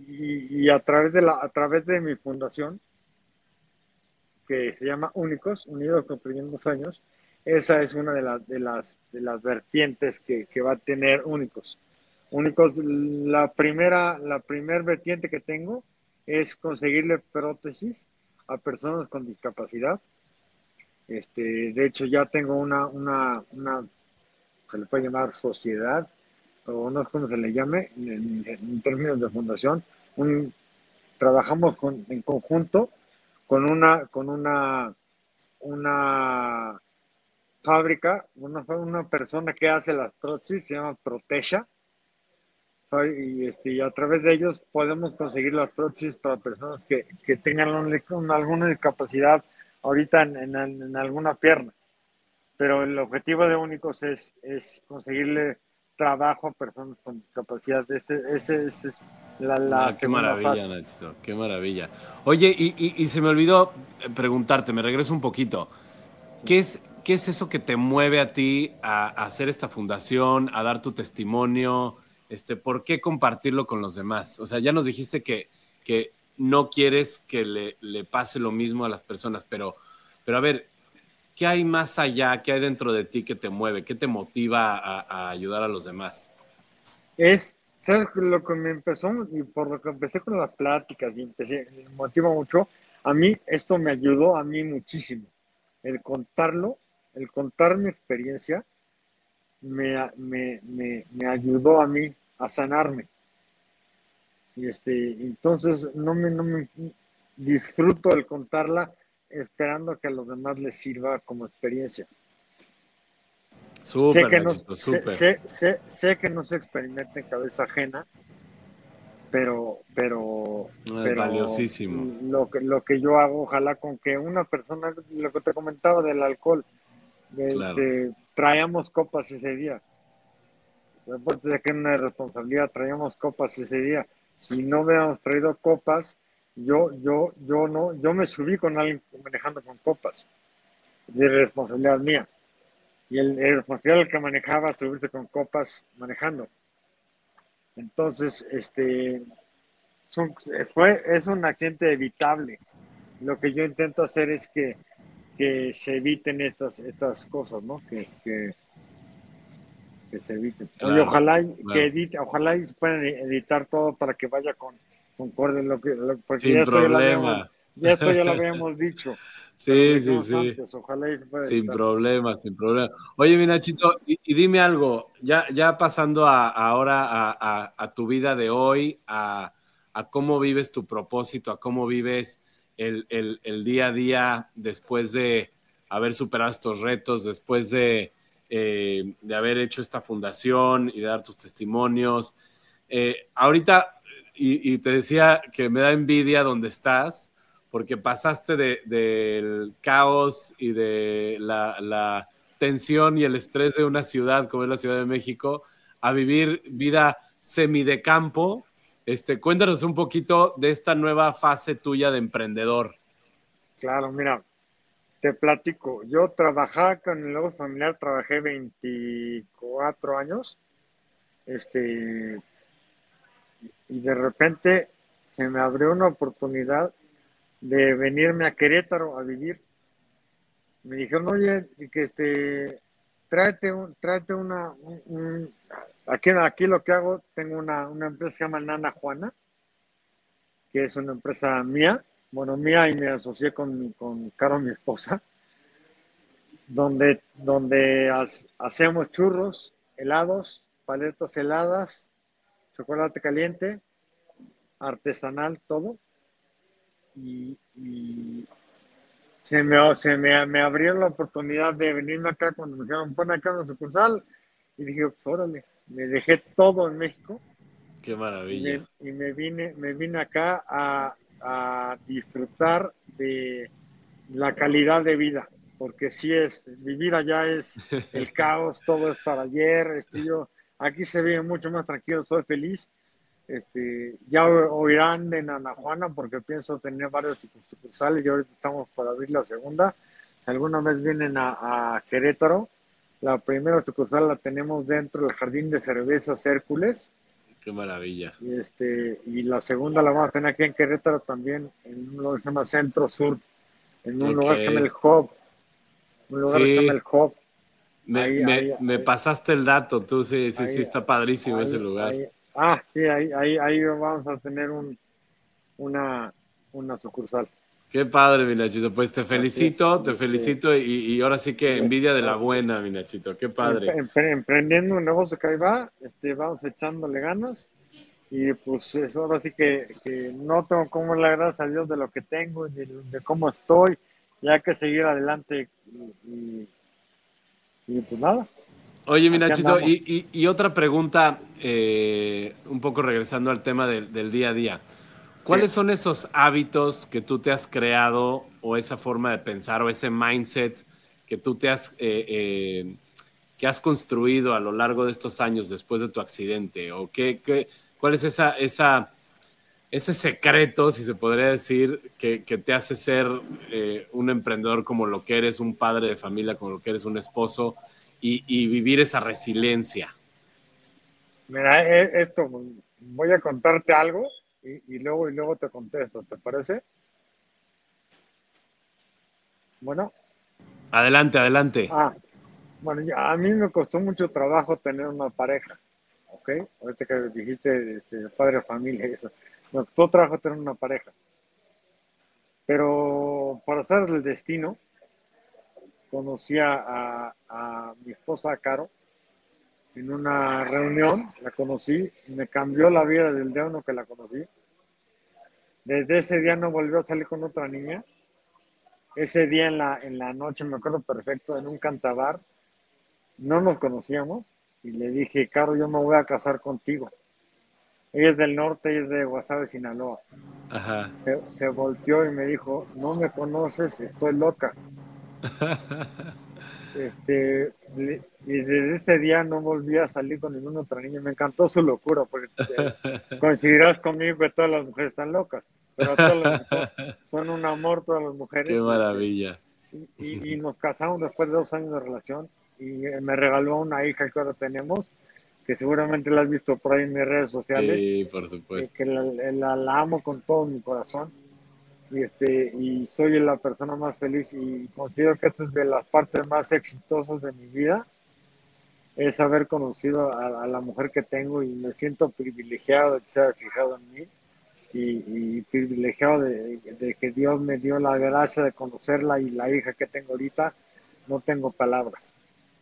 y, a través de la, a través de mi fundación, que se llama Únicos, Unidos Construyendo Sueños, esa es una de las, de las, de las vertientes que, que va a tener Únicos. Únicos, la primera, la primer vertiente que tengo es conseguirle prótesis a personas con discapacidad. Este, de hecho, ya tengo una, una, una, se le puede llamar sociedad, o no sé cómo se le llame en, términos de fundación. Un, trabajamos con, en conjunto con una, con una, una fábrica, una, una persona que hace las prótesis, se llama Protesha, y, este, y a través de ellos podemos conseguir las prótesis para personas que, que tengan alguna discapacidad ahorita en, en, alguna pierna. Pero el objetivo de Únicos es, es conseguirle trabajo a personas con discapacidad. Este, ese, es la, la ah, qué maravilla, Nachito, qué maravilla. Oye, y, y, y, se me olvidó preguntarte, me regreso un poquito. ¿Qué es, ¿Qué es eso que te mueve a ti a, a hacer esta fundación, a dar tu testimonio? Este, ¿por qué compartirlo con los demás? O sea, ya nos dijiste que, que no quieres que le, le, pase lo mismo a las personas, pero, pero a ver, ¿qué hay más allá? ¿Qué hay dentro de ti que te mueve? ¿Qué te motiva a, ayudar a los demás? Es, ¿sabes? Lo que me empezó, y por lo que empecé con las pláticas y empecé, me motiva mucho, a mí esto me ayudó a mí muchísimo. El contarlo, el contar mi experiencia, me, me, me, me ayudó a mí a sanarme. Y este, entonces no me, no me disfruto el contarla esperando que a los demás les sirva como experiencia. sé, que no, sé, sé, sé, que no se experimenta en cabeza ajena, pero, pero, valiosísimo. Lo que, lo que yo hago, ojalá con que una persona, lo que te comentaba del alcohol, este, traíamos copas ese día aparte de que una responsabilidad, traíamos copas ese día. Si no hubiéramos traído copas, yo, yo, yo no, yo me subí con alguien manejando con copas, de responsabilidad mía. Y el, responsable que manejaba subirse con copas manejando. Entonces, este, fue, es un accidente evitable. Lo que yo intento hacer es que, que se eviten estas, estas cosas, ¿no? Que, que, que se eviten. ojalá que edite, ojalá y se puedan editar todo para que vaya con concorde lo que porque ya esto, ya, lo habíamos, ya esto ya lo (laughs) habíamos dicho. Sí, sí, sí. ojalá y se pueda sin problema, sin problema. Oye, mi Nachito, y, dime algo, ya, ya pasando a, ahora a, a, tu vida de hoy, a, cómo vives tu propósito, a cómo vives el, el, el, día a día después de haber superado estos retos, después de, eh, de haber hecho esta fundación y de dar tus testimonios. Eh, ahorita, y, y te decía que me da envidia donde estás porque pasaste del caos y de la, tensión y el estrés de una ciudad como es la Ciudad de México a vivir vida semi de campo. Este, cuéntanos un poquito de esta nueva fase tuya de emprendedor. Claro, mira, te platico. Yo trabajaba con el nuevo familiar, trabajé 24 años. Este, y de repente se me abrió una oportunidad de venirme a Querétaro a vivir. Me dijeron, oye, que este, tráete, un, tráete una, aquí, aquí lo que hago, tengo una, una empresa que se llama Nana Juana, que es una empresa mía, bueno, mía y me asocié con, con Caro, mi esposa, donde, donde hacemos churros, helados, paletas heladas, chocolate caliente, artesanal, todo y, se, me, se me, me, abrió la oportunidad de venirme acá cuando me dijeron, pon acá una sucursal. Y dije, pues órale, me dejé todo en México. Qué maravilla. Y me, vine, me vine acá a, a, disfrutar de la calidad de vida, porque si es, vivir allá es (laughs) el caos, todo es para ayer, este, yo, aquí se vive mucho más tranquilo, soy feliz este, ya oirán de Nanajuana porque pienso tener varios sucursales y ahorita estamos para abrir la segunda. Alguna vez vienen a, Querétaro. La primera sucursal la tenemos dentro del Jardín de Cervezas Hércules. Qué maravilla. Y, este, y la segunda la vamos a tener aquí en Querétaro también, en un lugar que se llama Centro Sur, en un lugar que se llama el Hub. Un lugar que se llama el Hub. Me, me, pasaste el dato, tú sí, sí, sí, está padrísimo ese lugar. Ah, sí, ahí, ahí, ahí vamos a tener un, una, una sucursal. Qué padre, mi Nachito. Pues te felicito, te felicito y, y, ahora sí que envidia de la buena, mi Nachito. Qué padre. emprendiendo un negocio que ahí va, este, vamos echándole ganas y pues eso ahora sí que, que no tengo como la gracias a Dios de lo que tengo y de, cómo estoy. Ya hay que seguir adelante y, y pues nada, Oye, mi Nachito, y, otra pregunta, eh, un poco regresando al tema del, día a día. ¿Cuáles son esos hábitos que tú te has creado o esa forma de pensar o ese mindset que tú te has, eh, eh, que has construido a lo largo de estos años después de tu accidente? ¿O qué, qué cuál es esa, esa, ese secreto, si se podría decir, que, que te hace ser un emprendedor como lo que eres, un padre de familia como lo que eres, un esposo? y, vivir esa resiliencia? Mira, eh, esto, voy a contarte algo y, luego, y luego te contesto, ¿te parece? Bueno. Adelante, adelante. Ah, bueno, a mí me costó mucho trabajo tener una pareja, ¿ok? Ahorita que dijiste este, padre familia eso. Me costó trabajo tener una pareja. Pero para hacer el destino, conocí a, mi esposa Caro en una reunión, la conocí, me cambió la vida del día uno que la conocí. Desde ese día no volvió a salir con otra niña. Ese día en la, en la noche, me acuerdo perfecto, en un cantabar, no nos conocíamos y le dije, Caro, yo me voy a casar contigo. Ella es del norte, ella es de Guasave, Sinaloa. Se, se volteó y me dijo, no me conoces, estoy loca. (laughs) Este, y desde ese día no volví a salir con ninguna otra niña. Me encantó su locura, porque eh, (laughs) coincidirás conmigo que todas las mujeres están locas, pero todas son, un amor todas las mujeres. Qué maravilla. Este, y, nos casamos después de dos años de relación y eh, me regaló una hija que ahora tenemos, que seguramente la has visto por ahí en mis redes sociales. Sí, por supuesto. Que la, la amo con todo mi corazón y, este, y soy la persona más feliz y considero que esta es de las partes más exitosas de mi vida, es haber conocido a, la mujer que tengo y me siento privilegiado de que se haya fijado en mí y, privilegiado de, que Dios me dio la gracia de conocerla y la hija que tengo ahorita, no tengo palabras.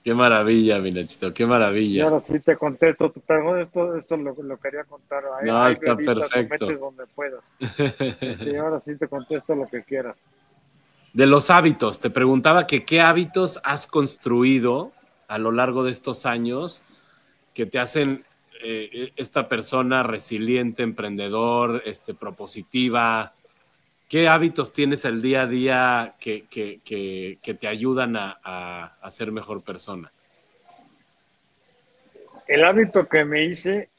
Qué maravilla, mi Nachito, qué maravilla. Y ahora sí te contesto pregunta, esto, esto lo, lo quería contar. no, está perfecto. donde puedas. (laughs) y ahora sí te contesto lo que quieras. De los hábitos, te preguntaba que qué hábitos has construido a lo largo de estos años que te hacen eh, esta persona resiliente, emprendedor, este, propositiva? ¿Qué hábitos tienes el día a día que, te ayudan a, ser mejor persona? El hábito que me hice,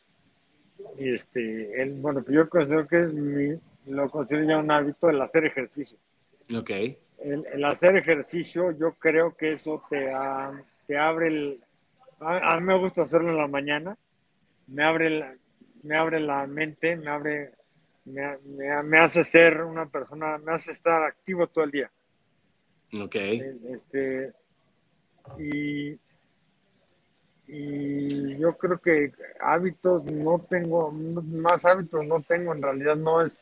este, el, bueno, yo considero que es lo considero ya un hábito, el hacer ejercicio. Ok. El, hacer ejercicio, yo creo que eso te, te abre el... A, a, mí me gusta hacerlo en la mañana me abre la, me abre la mente, me abre, me, hace ser una persona, me hace estar activo todo el día. Ok. Este, y, y yo creo que hábitos no tengo, más hábitos no tengo, en realidad no es,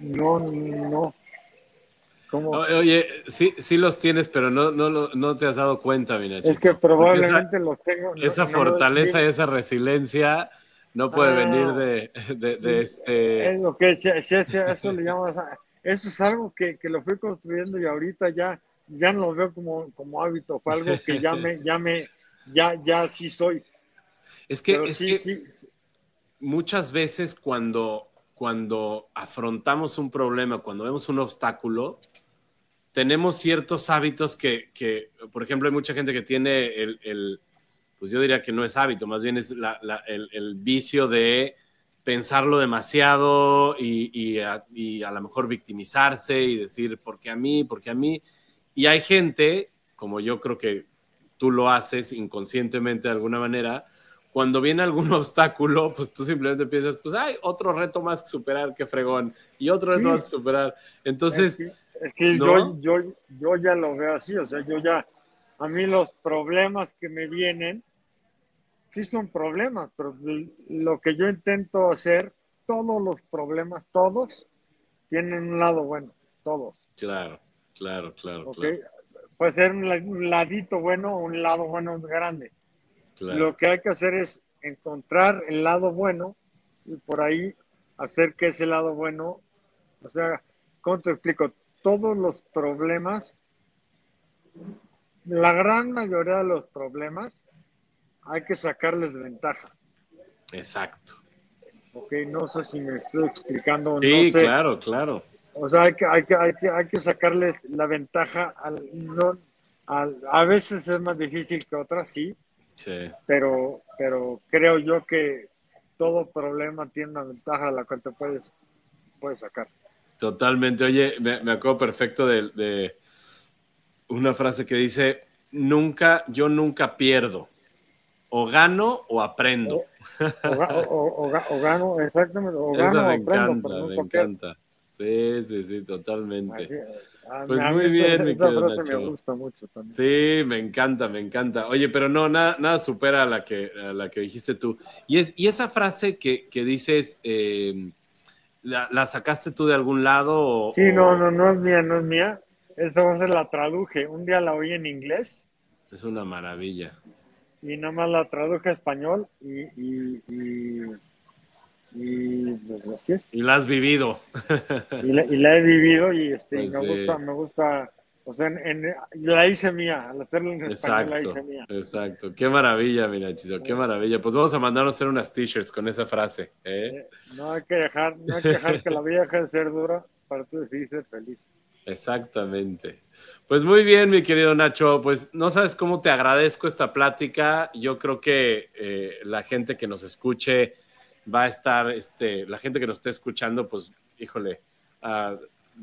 no, no, Oye, sí, sí los tienes, pero no, no, no te has dado cuenta, mi Es que probablemente los tengo. Esa fortaleza y esa resiliencia no puede venir de, de, este. Es lo que eso le llamas. Eso es algo que, que, lo fui construyendo y ahorita ya, ya no lo veo como, como hábito, fue algo que ya me, ya me, ya, ya sí soy. Es que, es que muchas veces cuando cuando afrontamos un problema, cuando vemos un obstáculo, tenemos ciertos hábitos que, por ejemplo, hay mucha gente que tiene el, pues yo diría que no es hábito, más bien es el, vicio de pensarlo demasiado y, a, y, a, lo mejor victimizarse y decir, ¿por qué a mí? ¿Por qué a mí? Y hay gente, como yo creo que tú lo haces inconscientemente de alguna manera, cuando viene algún (laughs) obstáculo, pues tú simplemente piensas, pues hay otro reto más que superar, que fregón, y otro reto más que superar. Entonces... Es que, yo, yo, yo ya lo veo así, o sea, yo ya, a mí los problemas que me vienen, sí son problemas, pero lo que yo intento hacer, todos los problemas, todos, tienen un lado bueno, todos. Claro, claro, claro. Puede ser un ladito bueno o un lado bueno grande. Lo que hay que hacer es encontrar el lado bueno y por ahí hacer que ese lado bueno, o sea, ¿cómo te explico? Todos los problemas, la gran mayoría de los problemas, hay que sacarles ventaja. Exacto. Ok, no sé si me estoy explicando. Sí, claro, claro. O sea, hay que, hay que, hay que, hay que sacarles la ventaja al, no, a veces es más difícil que otras, sí, pero, pero creo yo que todo problema tiene una ventaja a la cual te puedes, puedes sacar. Totalmente. Oye, me, me acuerdo perfecto de, una frase que dice, nunca, yo nunca pierdo. O gano o aprendo. O, gano, exactamente. O (laughs) gano, me encanta, me encanta. Sí, sí, sí, totalmente. Pues muy bien, mi querido Nacho. Me gusta mucho también. Sí, me encanta, me encanta. Oye, pero no, nada, nada supera a la que, a la que dijiste tú. Y, es, y esa frase que, que dices, eh, ¿la, sacaste tú de algún lado? sí, no, no, no es mía, no es mía. Esa frase la traduje. Un día la oí en inglés. Es una maravilla. Y nada más la traduje a español y, y y pues, Y la has vivido. (laughs) y, la, he vivido y este, pues me gusta, me gusta, o sea, en, la hice mía, al hacerlo en español la hice mía. Exacto, qué maravilla, mira, Chido, qué maravilla. Pues vamos a mandarnos hacer unas t-shirts con esa frase. Eh, no hay que dejar, no hay que dejar que la vida deje de ser dura para tú decidir ser feliz. (laughs) Exactamente. Pues muy bien, mi querido Nacho. Pues no sabes cómo te agradezco esta plática. Yo creo que eh, la gente que nos escuche va a estar, este, la gente que nos esté escuchando, pues, híjole, ah,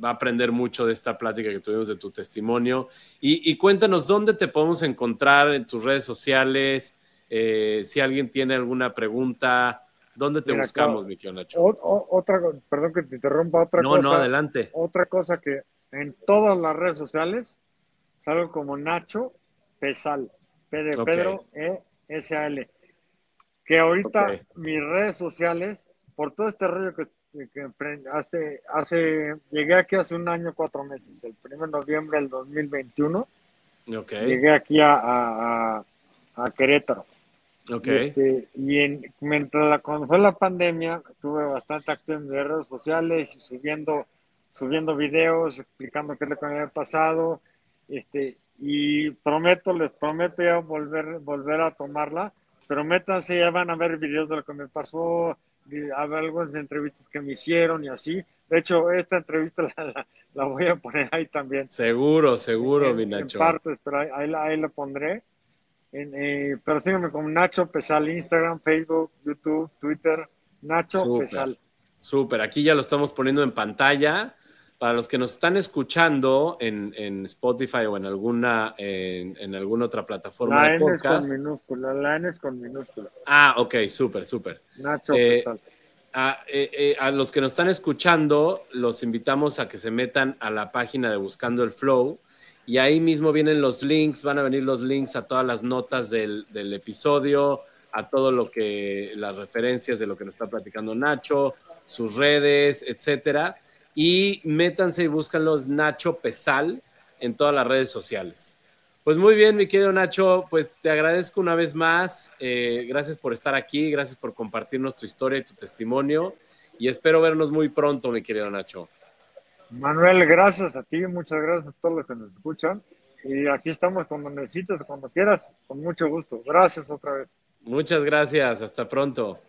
va a aprender mucho de esta plática que tuvimos de tu testimonio. Y, cuéntanos dónde te podemos encontrar en tus redes sociales, eh, si alguien tiene alguna pregunta, ¿dónde te buscamos, mi Nacho? otra, perdón que te interrumpa, otra cosa. No, no, adelante. Otra cosa que en todas las redes sociales salgo como Nacho Pesal, P de Pedro, E, S, A, L que ahorita mis redes sociales, por todo este rollo que hace, hace, llegué aquí hace un año, cuatro meses, el 1 de noviembre del 2021. Okay. Llegué aquí a, a, a Querétaro. Okay. Este, y en, mientras la, cuando fue la pandemia, tuve bastante activo en redes sociales, subiendo, subiendo videos, explicando qué es lo que me había pasado. Este, y prometo, les prometo ya volver, volver a tomarla. Pero métanse, ya van a ver videos de lo que me pasó, algunas entrevistas que me hicieron y así. De hecho, esta entrevista (laughs) la, voy a poner ahí también. Seguro, seguro, mi Nacho. En partes, pero ahí, ahí, ahí lo pondré. Eh, pero síganme como Nacho Pesal, Instagram, Facebook, YouTube, Twitter, Nacho Pesal. Súper, aquí ya lo estamos poniendo en pantalla. Para los que nos están escuchando en, Spotify o en alguna, en, alguna otra plataforma la de N Es con minúscula, la N es con minúscula. Ah, ok, súper, súper. Nacho eh. A, eh, a, los que nos están escuchando, los invitamos a que se metan a la página de Buscando el Flow y ahí mismo vienen los links, van a venir los links a todas las notas del, episodio, a todo lo que, las referencias de lo que nos está platicando Nacho, sus redes, etcétera. Y métanse y búscanlos Nacho Pesal en todas las redes sociales. Pues muy bien, mi querido Nacho, pues te agradezco una vez más. Eh, gracias por estar aquí, gracias por compartirnos tu historia y tu testimonio. Y espero vernos muy pronto, mi querido Nacho. Manuel, gracias a ti, muchas gracias a todos los que nos escuchan. Y aquí estamos cuando necesites, cuando quieras, con mucho gusto. Gracias otra vez. Muchas gracias, hasta pronto.